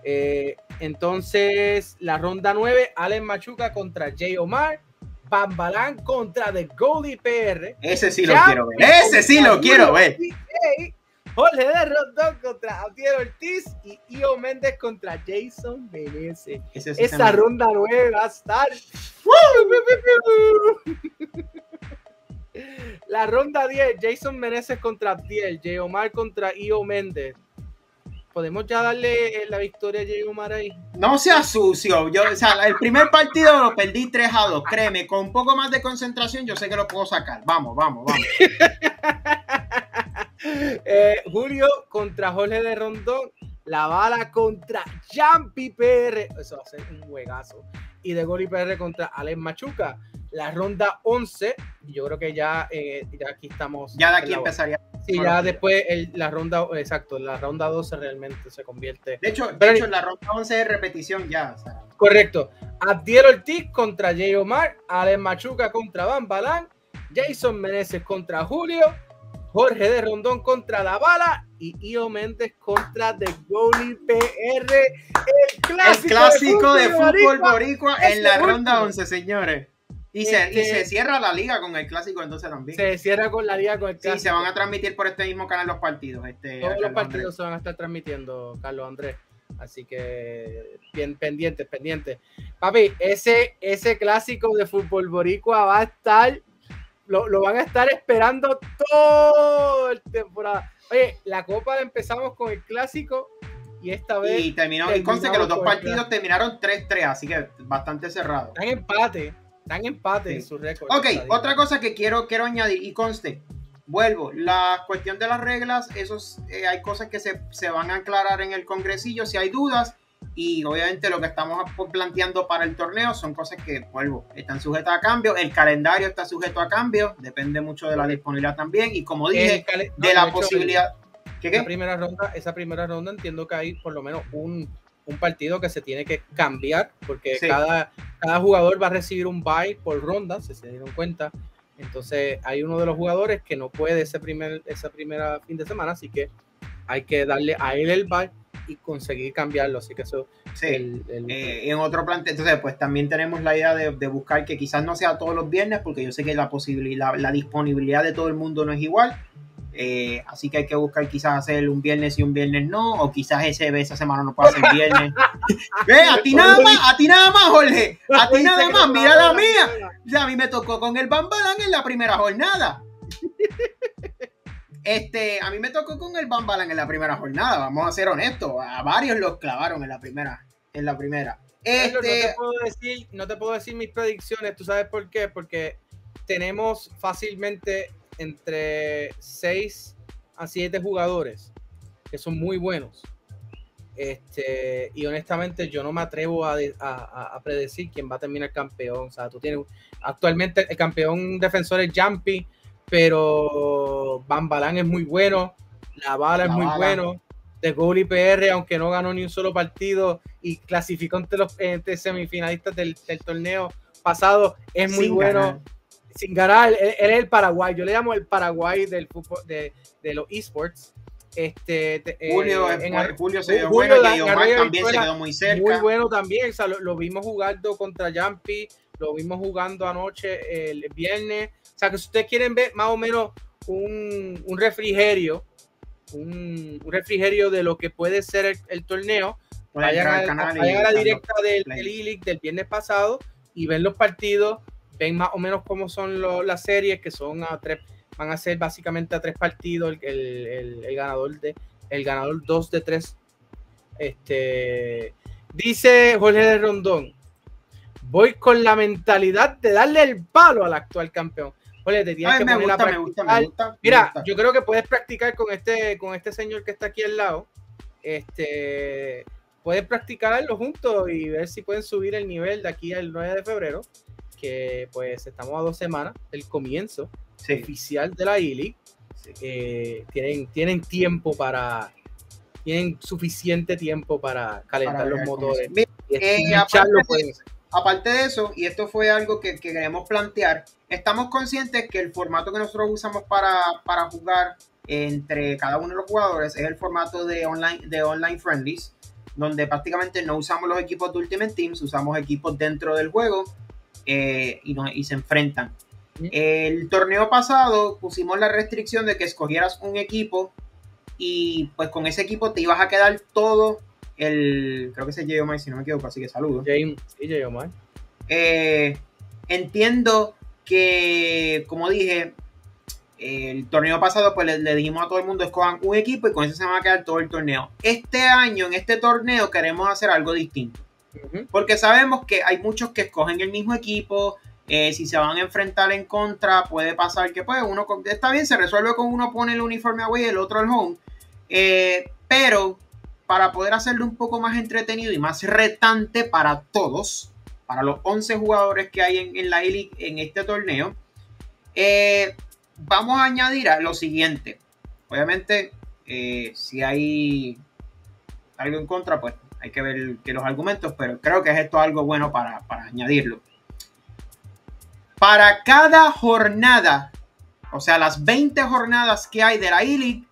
Eh, entonces, la ronda 9, Allen Machuca contra Jay Omar, Bambalán contra The Goldie PR. Ese sí lo quiero ver. Ese sí lo quiero ver. Jorge de Rondón contra Abdiel Ortiz y Io Méndez contra Jason Menezes. Esa ronda 9 va a estar. La ronda 10, Jason Menezes contra Abdiel, J. Omar contra Io Méndez. ¿Podemos ya darle eh, la victoria a J. Omar ahí? No sea sucio. Yo, o sea, el primer partido lo perdí 3 a 2. Créeme, con un poco más de concentración, yo sé que lo puedo sacar. Vamos, vamos, vamos. Eh, Julio contra Jorge de Rondón. La bala contra Jampi PR. Eso va a ser un juegazo. Y de Goli PR contra Alex Machuca. La ronda 11. y Yo creo que ya, eh, ya aquí estamos. Ya de aquí empezaría. Sí, ya sí. después el- la ronda, exacto, la ronda 12 realmente se convierte. De hecho, de Pero- hecho, la ronda 11 es repetición ya. o sea, Correcto. Abdiel Ortiz contra Jay Omar, Alex Machuca contra Van Balán, Jason Meneses contra Julio, Jorge de Rondón contra La Bala y Io Méndez contra The Goalie PR. El clásico, el clásico de fútbol boricua. en la último. ronda 11, señores. Y se, y Este- se cierra la liga con el clásico entonces también. Se cierra con la liga con el Sí, clásico. se van a transmitir por este mismo canal los partidos. Este, Todos los partidos Andrés. se van a estar transmitiendo, Carlos Andrés. Así que bien pendientes, pendientes. Papi, ese, ese clásico de fútbol boricua va a estar, lo, lo van a estar esperando todo el temporada. Oye, la copa la empezamos con el clásico y esta vez Y terminó, y conste que los dos partidos terminaron 3-3, así que bastante cerrado. están empate, están empate Sí. en su récord. Ok, otra cosa que quiero, quiero añadir y conste, vuelvo, la cuestión de las reglas, esos, eh, hay cosas que se, se van a aclarar en el congresillo si hay dudas y obviamente lo que estamos planteando para el torneo son cosas que, vuelvo, están sujetas a cambio, el calendario está sujeto a cambio, depende mucho de la disponibilidad también y como dije, no, de la posibilidad... ¿Qué, esa qué? primera ronda, esa primera ronda entiendo que hay por lo menos un, un partido que se tiene que cambiar porque Sí. cada, cada jugador va a recibir un bye por ronda, si se dieron cuenta. Entonces hay uno de los jugadores que no puede ese primer, esa primera fin de semana, así que hay que darle a él el bye y conseguir cambiarlo. Así que eso Sí. el, el- Eh, en otro plan, entonces pues también tenemos la idea de, de buscar que quizás no sea todos los viernes, porque yo sé que la posibilidad, la disponibilidad de todo el mundo no es igual. Eh, así que hay que buscar quizás hacer un viernes y un viernes no, o quizás ese, esa semana no pueda ser viernes. Ve, a ti nada más, a ti nada más, Jorge, a ti nada más, mira la mía. Ya a mí me tocó con el Bambalán en la primera jornada. Este, a mí me tocó con el Bambalán en la primera jornada, vamos a ser honestos, a varios los clavaron en la primera, en la primera. Carlos, no, te Este, puedo decir, no te puedo decir mis predicciones, ¿tú sabes por qué? Porque tenemos fácilmente entre 6 a 7 jugadores que son muy buenos. Este, y honestamente yo no me atrevo a- a predecir quién va a terminar campeón. O sea, tú tienes actualmente el campeón defensor es Jumpy, pero Bambalán es muy bueno, La Bala es muy Bala. bueno. De Goalie PR, aunque no ganó ni un solo partido y clasificó entre los entre semifinalistas del, del torneo pasado, es muy sin bueno. ganar. Sin ganar, él, él es el Paraguay. Yo le llamo el Paraguay del fútbol, de, de los esports. Este, te- eh, Julio, en- fue- Julio se dio Julio bueno y Omar también se quedó muy cerca. muy bueno también. O sea, lo, lo vimos jugando contra Jumpy, lo vimos jugando anoche el viernes. O sea, que si ustedes quieren ver más o menos un, un refrigerio, un, un refrigerio de lo que puede ser el, el torneo, vayan, al canal vayan a la directa del, del E-League del viernes pasado y ven los partidos, ven más o menos cómo son lo- las series, que son a tres, van a ser básicamente a tres partidos, el, el- el- ganador de, el ganador dos de tres. Este dice Jorge de Rondón. Voy con la mentalidad de darle el palo al actual campeón. Jorge, te tienes Ay, que me poner a gusta, me gusta, me practicar. gusta. me Mira, gusta. yo creo que puedes practicar con este, con este señor que está aquí al lado. Este, puedes practicarlo juntos y ver si pueden subir el nivel de aquí al 9 de febrero, que pues estamos a dos semanas del comienzo Sí, oficial de la E-League. sí. Eh, tienen, tienen tiempo para, tienen suficiente tiempo para calentar Para los motores. Mira, eh, de- aparte de eso, y esto fue algo que, que queremos plantear, estamos conscientes que el formato que nosotros usamos para, para jugar entre cada uno de los jugadores es el formato de online, de online friendlies, donde prácticamente no usamos los equipos de Ultimate Teams, usamos equipos dentro del juego eh, y, no- y se enfrentan. El torneo pasado pusimos la restricción de que escogieras un equipo y pues con ese equipo te ibas a quedar todo el, creo que se llevó si no me equivoco, así que saludos. James, sí, Omar. Eh, entiendo que, como dije, el torneo pasado, pues le, le dijimos a todo el mundo escojan un equipo y con eso se va a quedar todo el torneo. Este año, en este torneo, queremos hacer algo distinto. Porque sabemos que hay muchos que escogen el mismo equipo. eh, si se van a enfrentar en contra, puede pasar que pues uno está bien, se resuelve con uno pone el uniforme away y el otro el home. Eh, pero para poder hacerlo un poco más entretenido y más retante para todos, para los 11 jugadores que hay en, la E-League en este torneo, eh, vamos a añadir a lo siguiente. Obviamente, eh, si hay algo en contra, pues hay que ver que los argumentos, pero creo que es esto algo bueno para, para añadirlo. Para cada jornada, o sea, las 20 jornadas que hay de la E-League,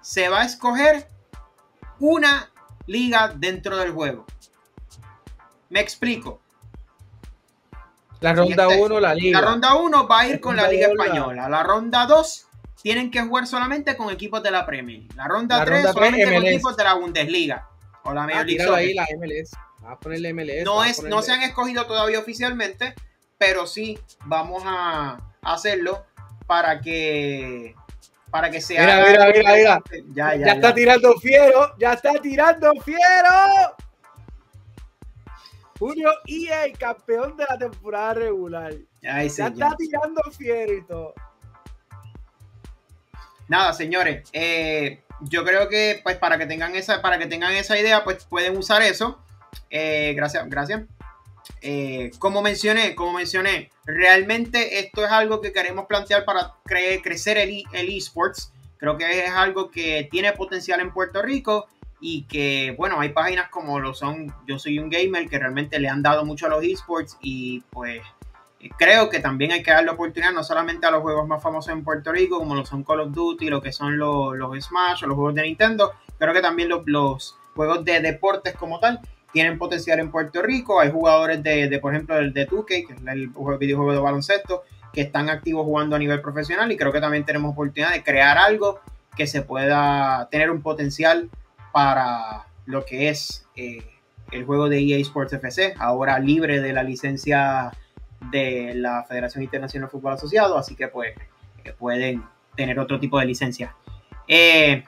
se va a escoger una liga dentro del juego. Me explico. La ronda Este- 1, la liga. La ronda 1 va a ir con la Liga Española. La ronda 2 tienen que jugar solamente con equipos de la Premier. La ronda La 3 ronda tres, solamente con equipos de la Bundesliga o la Major Ah, League tíralo Soccer. ahí la MLS. Vamos a ponerle MLS. no, a es, no se han escogido todavía oficialmente, pero sí vamos a hacerlo para que para que sea Mira, mira, mira, mira. Ya, ya, Ya, ya. está tirando fiero, ya está tirando fiero. Julio EA, campeón de la temporada regular. Ay, Ya señor. está tirando fiero y todo. Nada, señores, eh, yo creo que pues para que tengan esa, para que tengan esa idea, pues pueden usar eso. Eh, gracias, gracias. Eh, como mencioné, como mencioné, realmente esto es algo que queremos plantear para cre- crecer el, e- el esports. Creo que es algo que tiene potencial en Puerto Rico y que, bueno, hay páginas como lo son Yo Soy un Gamer que realmente le han dado mucho a los esports y pues eh, creo que también hay que darle oportunidad no solamente a los juegos más famosos en Puerto Rico, como lo son Call of Duty, lo que son los, los Smash o los juegos de Nintendo, creo que también los, los juegos de deportes como tal tienen potencial en Puerto Rico. Hay jugadores de, de, por ejemplo, el de 2K, que es el juego- videojuego de baloncesto, que están activos jugando a nivel profesional y creo que también tenemos oportunidad de crear algo que se pueda tener un potencial para lo que es eh, el juego de EA Sports FC, ahora libre de la licencia de la Federación Internacional de Fútbol Asociado, así que pues eh, pueden tener otro tipo de licencia. Eh,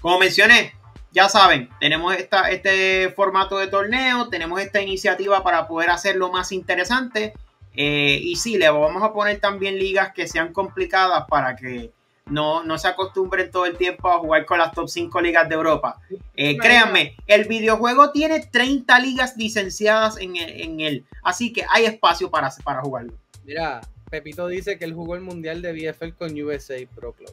como mencioné, ya saben, tenemos esta, este formato de torneo, tenemos esta iniciativa para poder hacerlo más interesante. y sí, le vamos a poner también ligas que sean complicadas para que no, no se acostumbren todo el tiempo a jugar con las top 5 ligas de Europa. Eh, créanme, el videojuego tiene 30 ligas licenciadas en, el- en él, así que hay espacio para, para jugarlo. Mira, Pepito dice que él jugó el mundial de BFL con USA Pro Clubs.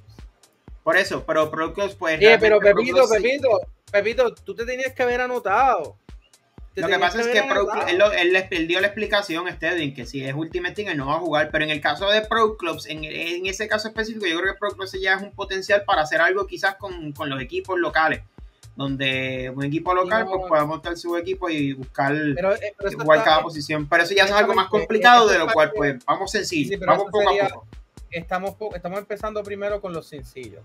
Por eso, pero Pro Clubs, pues. Oye, pero Pepito, sí- Pepito, Pepito, tú te tenías que haber anotado. Lo que pasa es haber que Pro él, él dio la explicación, Stedin, que si es Ultimate Team, él no va a jugar. Pero en el caso de Pro Clubs, en, en ese caso específico, yo creo que Pro Clubs ya es un potencial para hacer algo quizás con, con los equipos locales. Donde un equipo local No. pues, pueda montar su equipo y buscar Pero, eh, pero eso jugar está- cada posición. Pero eso ya es algo más complicado, de es lo cual, pues, vamos sencillo. Sí, vamos poco sería- a poco. estamos, estamos empezando primero con los sencillos.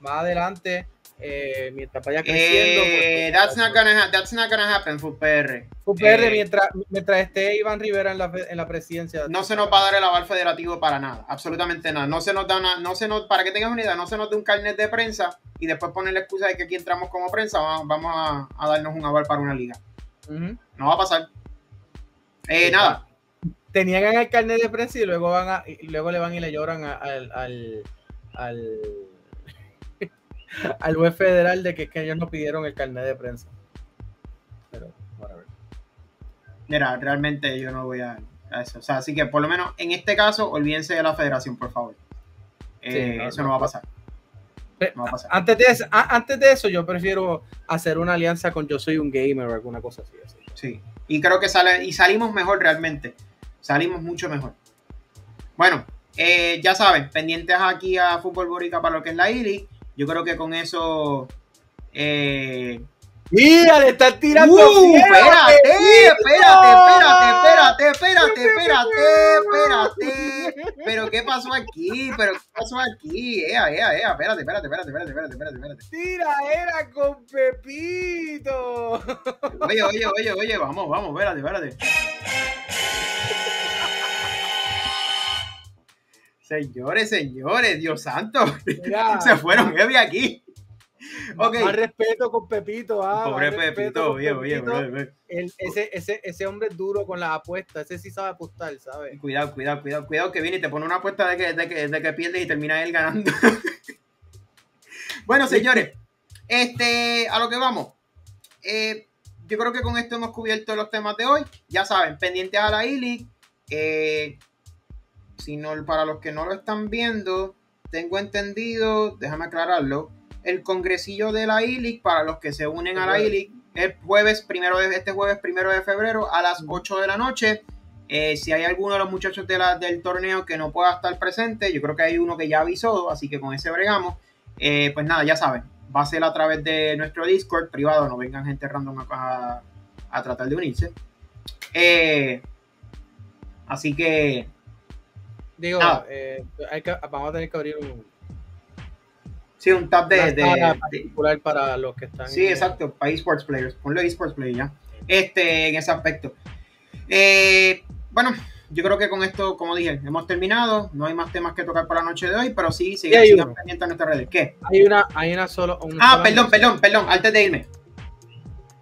Más adelante, eh, mientras vaya creciendo. Eh, pues, that's, not gonna ha- that's not gonna happen, FUPR. UPR, eh, mientras, mientras esté Iván Rivera en la, en la presidencia. No se nos va a dar el aval federativo para nada, absolutamente nada. No se nos da una, no se nos, para que tengas una idea, no se nos da un carnet de prensa y después poner la excusa de que aquí entramos como prensa, vamos, vamos a, a darnos un aval para una liga. No va a pasar. Eh, Sí, nada, Te niegan el carnet de prensa y luego van a, y luego le van y le lloran a- al, al, al, al juez federal de que, es que ellos no pidieron el carnet de prensa. Pero, whatever. mira, realmente yo no voy a, a eso. O sea, así que por lo menos en este caso, olvídense de la federación, por favor. Eh, Sí, eso no, no va a pasar. No va a pasar. Antes de, eso, a- antes de eso, yo prefiero hacer una alianza con Yo Soy un Gamer o alguna cosa así. así. Sí. Y creo que sale, y salimos mejor realmente. Salimos mucho mejor. Bueno, eh, ya saben, pendientes aquí a Fútbol Borica para lo que es la ILI. Yo creo que con eso. Eh, ¡Mira, le están tirando! ¡Uh! espérate, espérate, espérate, espérate, espérate, espérate, espérate. Pero ¿qué pasó aquí? Pero ¿qué pasó aquí? Ea, ea, ea, espérate, espérate, espérate, espérate, espérate, espérate, espérate. ¡Tira, era con Pepito! Oye, oye, oye, oye, vamos, vamos, espérate, espérate. Señores, señores, Dios santo. Mira, Se fueron heavy aquí. Ok. Más respeto con Pepito. Ah, Pobre Pepito, oye, oye, ese, ese, ese hombre es duro con las apuestas. Ese sí sabe apostar, ¿sabes? Cuidado, cuidado, cuidado, cuidado que viene y te pone una apuesta de que, de que, de que pierdes y termina él ganando. bueno, señores, este, a lo que vamos. Eh, yo creo que con esto hemos cubierto los temas de hoy. Ya saben, pendientes a la ILI. Eh, si no, para los que no lo están viendo, tengo entendido, déjame aclararlo, el congresillo de la ILIC para los que se unen a la ILIC el jueves primero de este jueves primero de febrero a las 8 de la noche. Eh, si hay alguno de los muchachos de la- del torneo que no pueda estar presente, yo creo que hay uno que ya avisó, así que con ese bregamos. Eh, pues nada, ya saben, va a ser a través de nuestro Discord privado, no vengan gente random a, a- a tratar de unirse. Eh, así que Digo, Ah. eh, hay que, vamos a tener que abrir un sí, un tab de, de- particular para los que están. Sí, exacto, para esports players. Ponle esports players ya. Este, en ese aspecto. Eh, bueno, yo creo que con esto, como dije, hemos terminado. No hay más temas que tocar por la noche de hoy, pero sí, sigan, sigan pendientes a nuestras redes. ¿Qué? Hay una, hay una solo. una Ah, sola perdón, perdón, perdón. Antes de irme.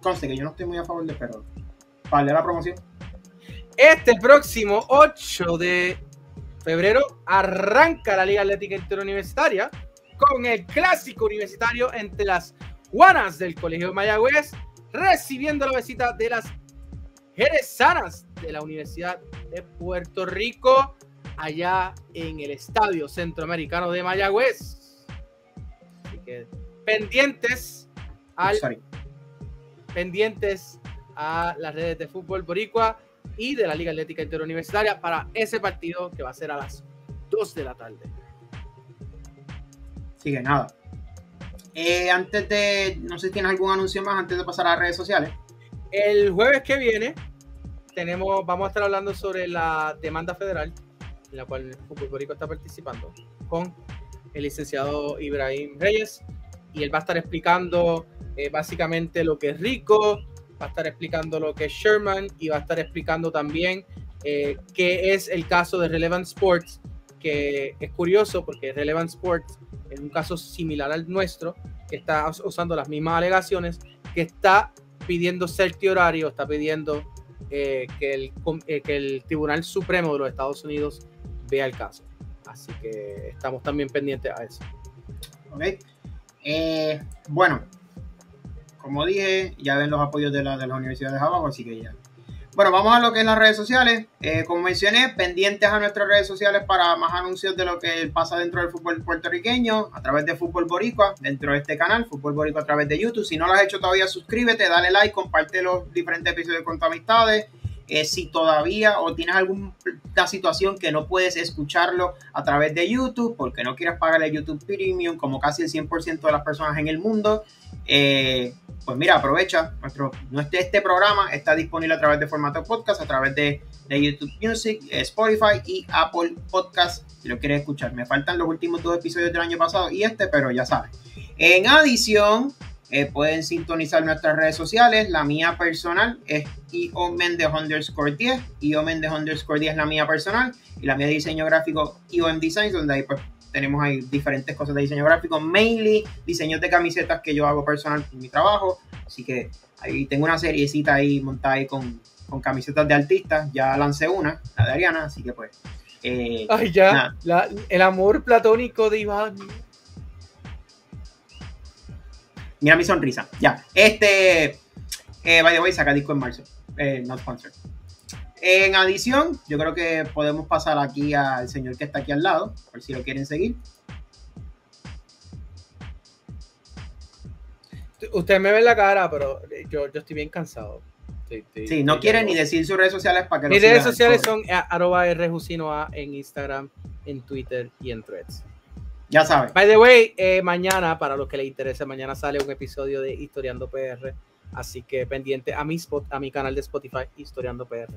Conste que yo no estoy muy a favor de, pero. Para leer la promoción. Este próximo 8 de febrero arranca la Liga Atlética Interuniversitaria con el clásico universitario entre las Juanas del Colegio de Mayagüez, recibiendo la visita de las Jerezanas de la Universidad de Puerto Rico, allá en el Estadio Centroamericano de Mayagüez. Así que pendientes al pendientes a las redes de fútbol boricua y de la Liga Atlética Interuniversitaria para ese partido que va a ser a las 2 de la tarde. Así que nada. Eh, antes de. No sé si tienes algún anuncio más antes de pasar a las redes sociales. El jueves que viene tenemos, vamos a estar hablando sobre la demanda federal en la cual el fútbol boricua está participando con el licenciado Ibrahim Reyes y él va a estar explicando eh, básicamente lo que es Rico, va a estar explicando lo que es Sherman y va a estar explicando también eh, qué es el caso de Relevant Sports, que es curioso porque Relevant Sports es un caso similar al nuestro, que está us- usando las mismas alegaciones, que está pidiendo certiorario, está pidiendo eh, que, el, eh, que el Tribunal Supremo de los Estados Unidos vea el caso. Así que estamos también pendientes a eso. ¿ok? Eh, bueno, como dije, ya ven los apoyos de, la, de las universidades abajo, así que ya. Bueno, vamos a lo que es las redes sociales. Eh, como mencioné, pendientes a nuestras redes sociales para más anuncios de lo que pasa dentro del fútbol puertorriqueño, a través de Fútbol Boricua, dentro de este canal, Fútbol Boricua a través de YouTube. Si no lo has hecho todavía, suscríbete, dale like, comparte los diferentes episodios con amistades. Eh, si todavía o tienes alguna situación que no puedes escucharlo a través de YouTube porque no quieres pagar el YouTube Premium como casi el 100% de las personas en el mundo, eh, pues mira, aprovecha. Nuestro, este programa está disponible a través de formato podcast, a través de, de YouTube Music, eh, Spotify y Apple Podcast si lo quieres escuchar. Me faltan los últimos dos episodios del año pasado y este, pero ya sabes. En adición, eh, pueden sintonizar nuestras redes sociales. La mía personal es IO Mendez underscore 10. IO Mendez underscore 10 es la mía personal. Y la mía de diseño gráfico IOM Designs, donde ahí pues tenemos ahí diferentes cosas de diseño gráfico. Mainly diseños de camisetas que yo hago personal en mi trabajo. Así que ahí tengo una seriecita ahí montada ahí con, con camisetas de artistas. Ya lancé una, la de Ariana. Así que pues... eh, Ay, ya, la- el amor platónico de Iván. Mira mi sonrisa. Ya. Este. Eh, by the way, saca disco en marzo. Eh, not sponsored. En adición, yo creo que podemos pasar aquí al señor que está aquí al lado, por si lo quieren seguir. Usted me ve la cara, pero yo, yo estoy bien cansado. Sí, sí, no quiere ni decir sus redes sociales para que Mis redes sociales son arroba rjusinoa en Instagram, en Twitter y en Threads. Ya saben. By the way, eh, mañana, para los que les interese, mañana sale un episodio de Historiando PR. Así que pendiente a mi, spot, a mi canal de Spotify, Historiando PR.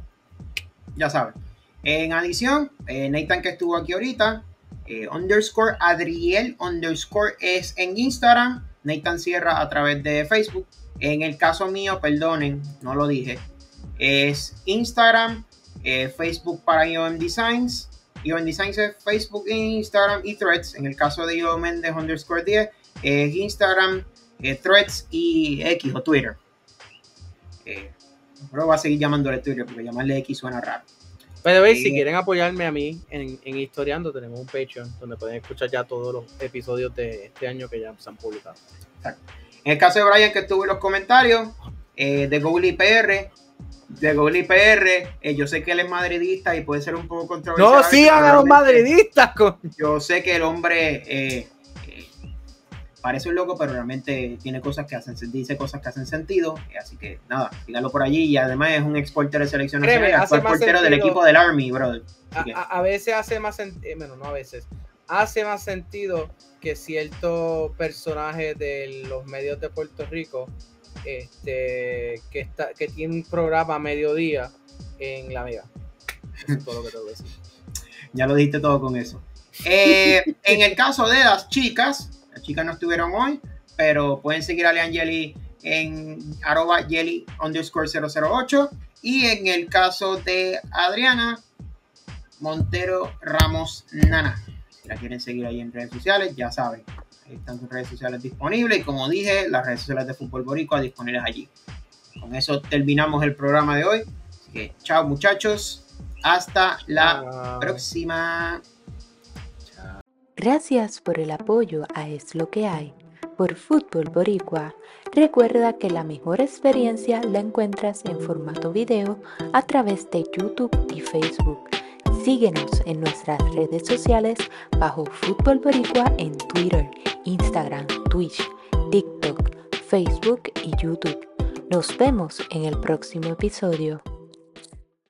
Ya saben. En adición, eh, Nathan que estuvo aquí ahorita, eh, underscore Adriel underscore es en Instagram, Nathan Sierra a través de Facebook. En el caso mío, perdonen, no lo dije, es Instagram, eh, Facebook para IOM Designs. IOM Designs es Facebook, Instagram y Threads. En el caso de IOM Mendes underscore 10, es Instagram, Threads y X o Twitter. Pero voy a seguir llamándole Twitter porque llamarle X suena raro. Pero si quieren apoyarme a mí en, en, Historiando, tenemos un Patreon donde pueden escuchar ya todos los episodios de este año que ya se han publicado. En el caso de Brian, que estuvo en los comentarios, eh, de Google PR, de Google IPR, eh, yo sé que él es madridista y puede ser un poco controversial. No, sigan a los madridistas. Yo sé que el hombre eh, parece un loco, pero realmente tiene cosas que hacen, dice cosas que hacen sentido. Así que nada, dígalo por allí. Y además es un ex portero de selección nacional, portero del equipo del Army, brother. A, veces hace más sentido, eh, bueno, no a veces, hace más sentido que cierto personaje de los medios de Puerto Rico este, que, está, que tiene un programa a mediodía en La. Eso es todo lo que tengo que decir. Ya lo dijiste todo con eso. Eh, en el caso de las chicas, las chicas no estuvieron hoy, pero pueden seguir a Leangeli en arroba jelly underscore 008 y en el caso de Adriana Montero Ramos Nana. Si la quieren seguir ahí en redes sociales, ya saben, ahí están sus redes sociales disponibles y como dije, las redes sociales de Fútbol Boricua disponibles allí. Con eso terminamos el programa de hoy. Así que chao muchachos, hasta la próxima. Gracias por el apoyo a Es lo que hay. Por Fútbol Boricua, recuerda que la mejor experiencia la encuentras en formato video a través de YouTube y Facebook. Síguenos en nuestras redes sociales bajo Fútbol Boricua en Twitter, Instagram, Twitch, TikTok, Facebook y YouTube. Nos vemos en el próximo episodio.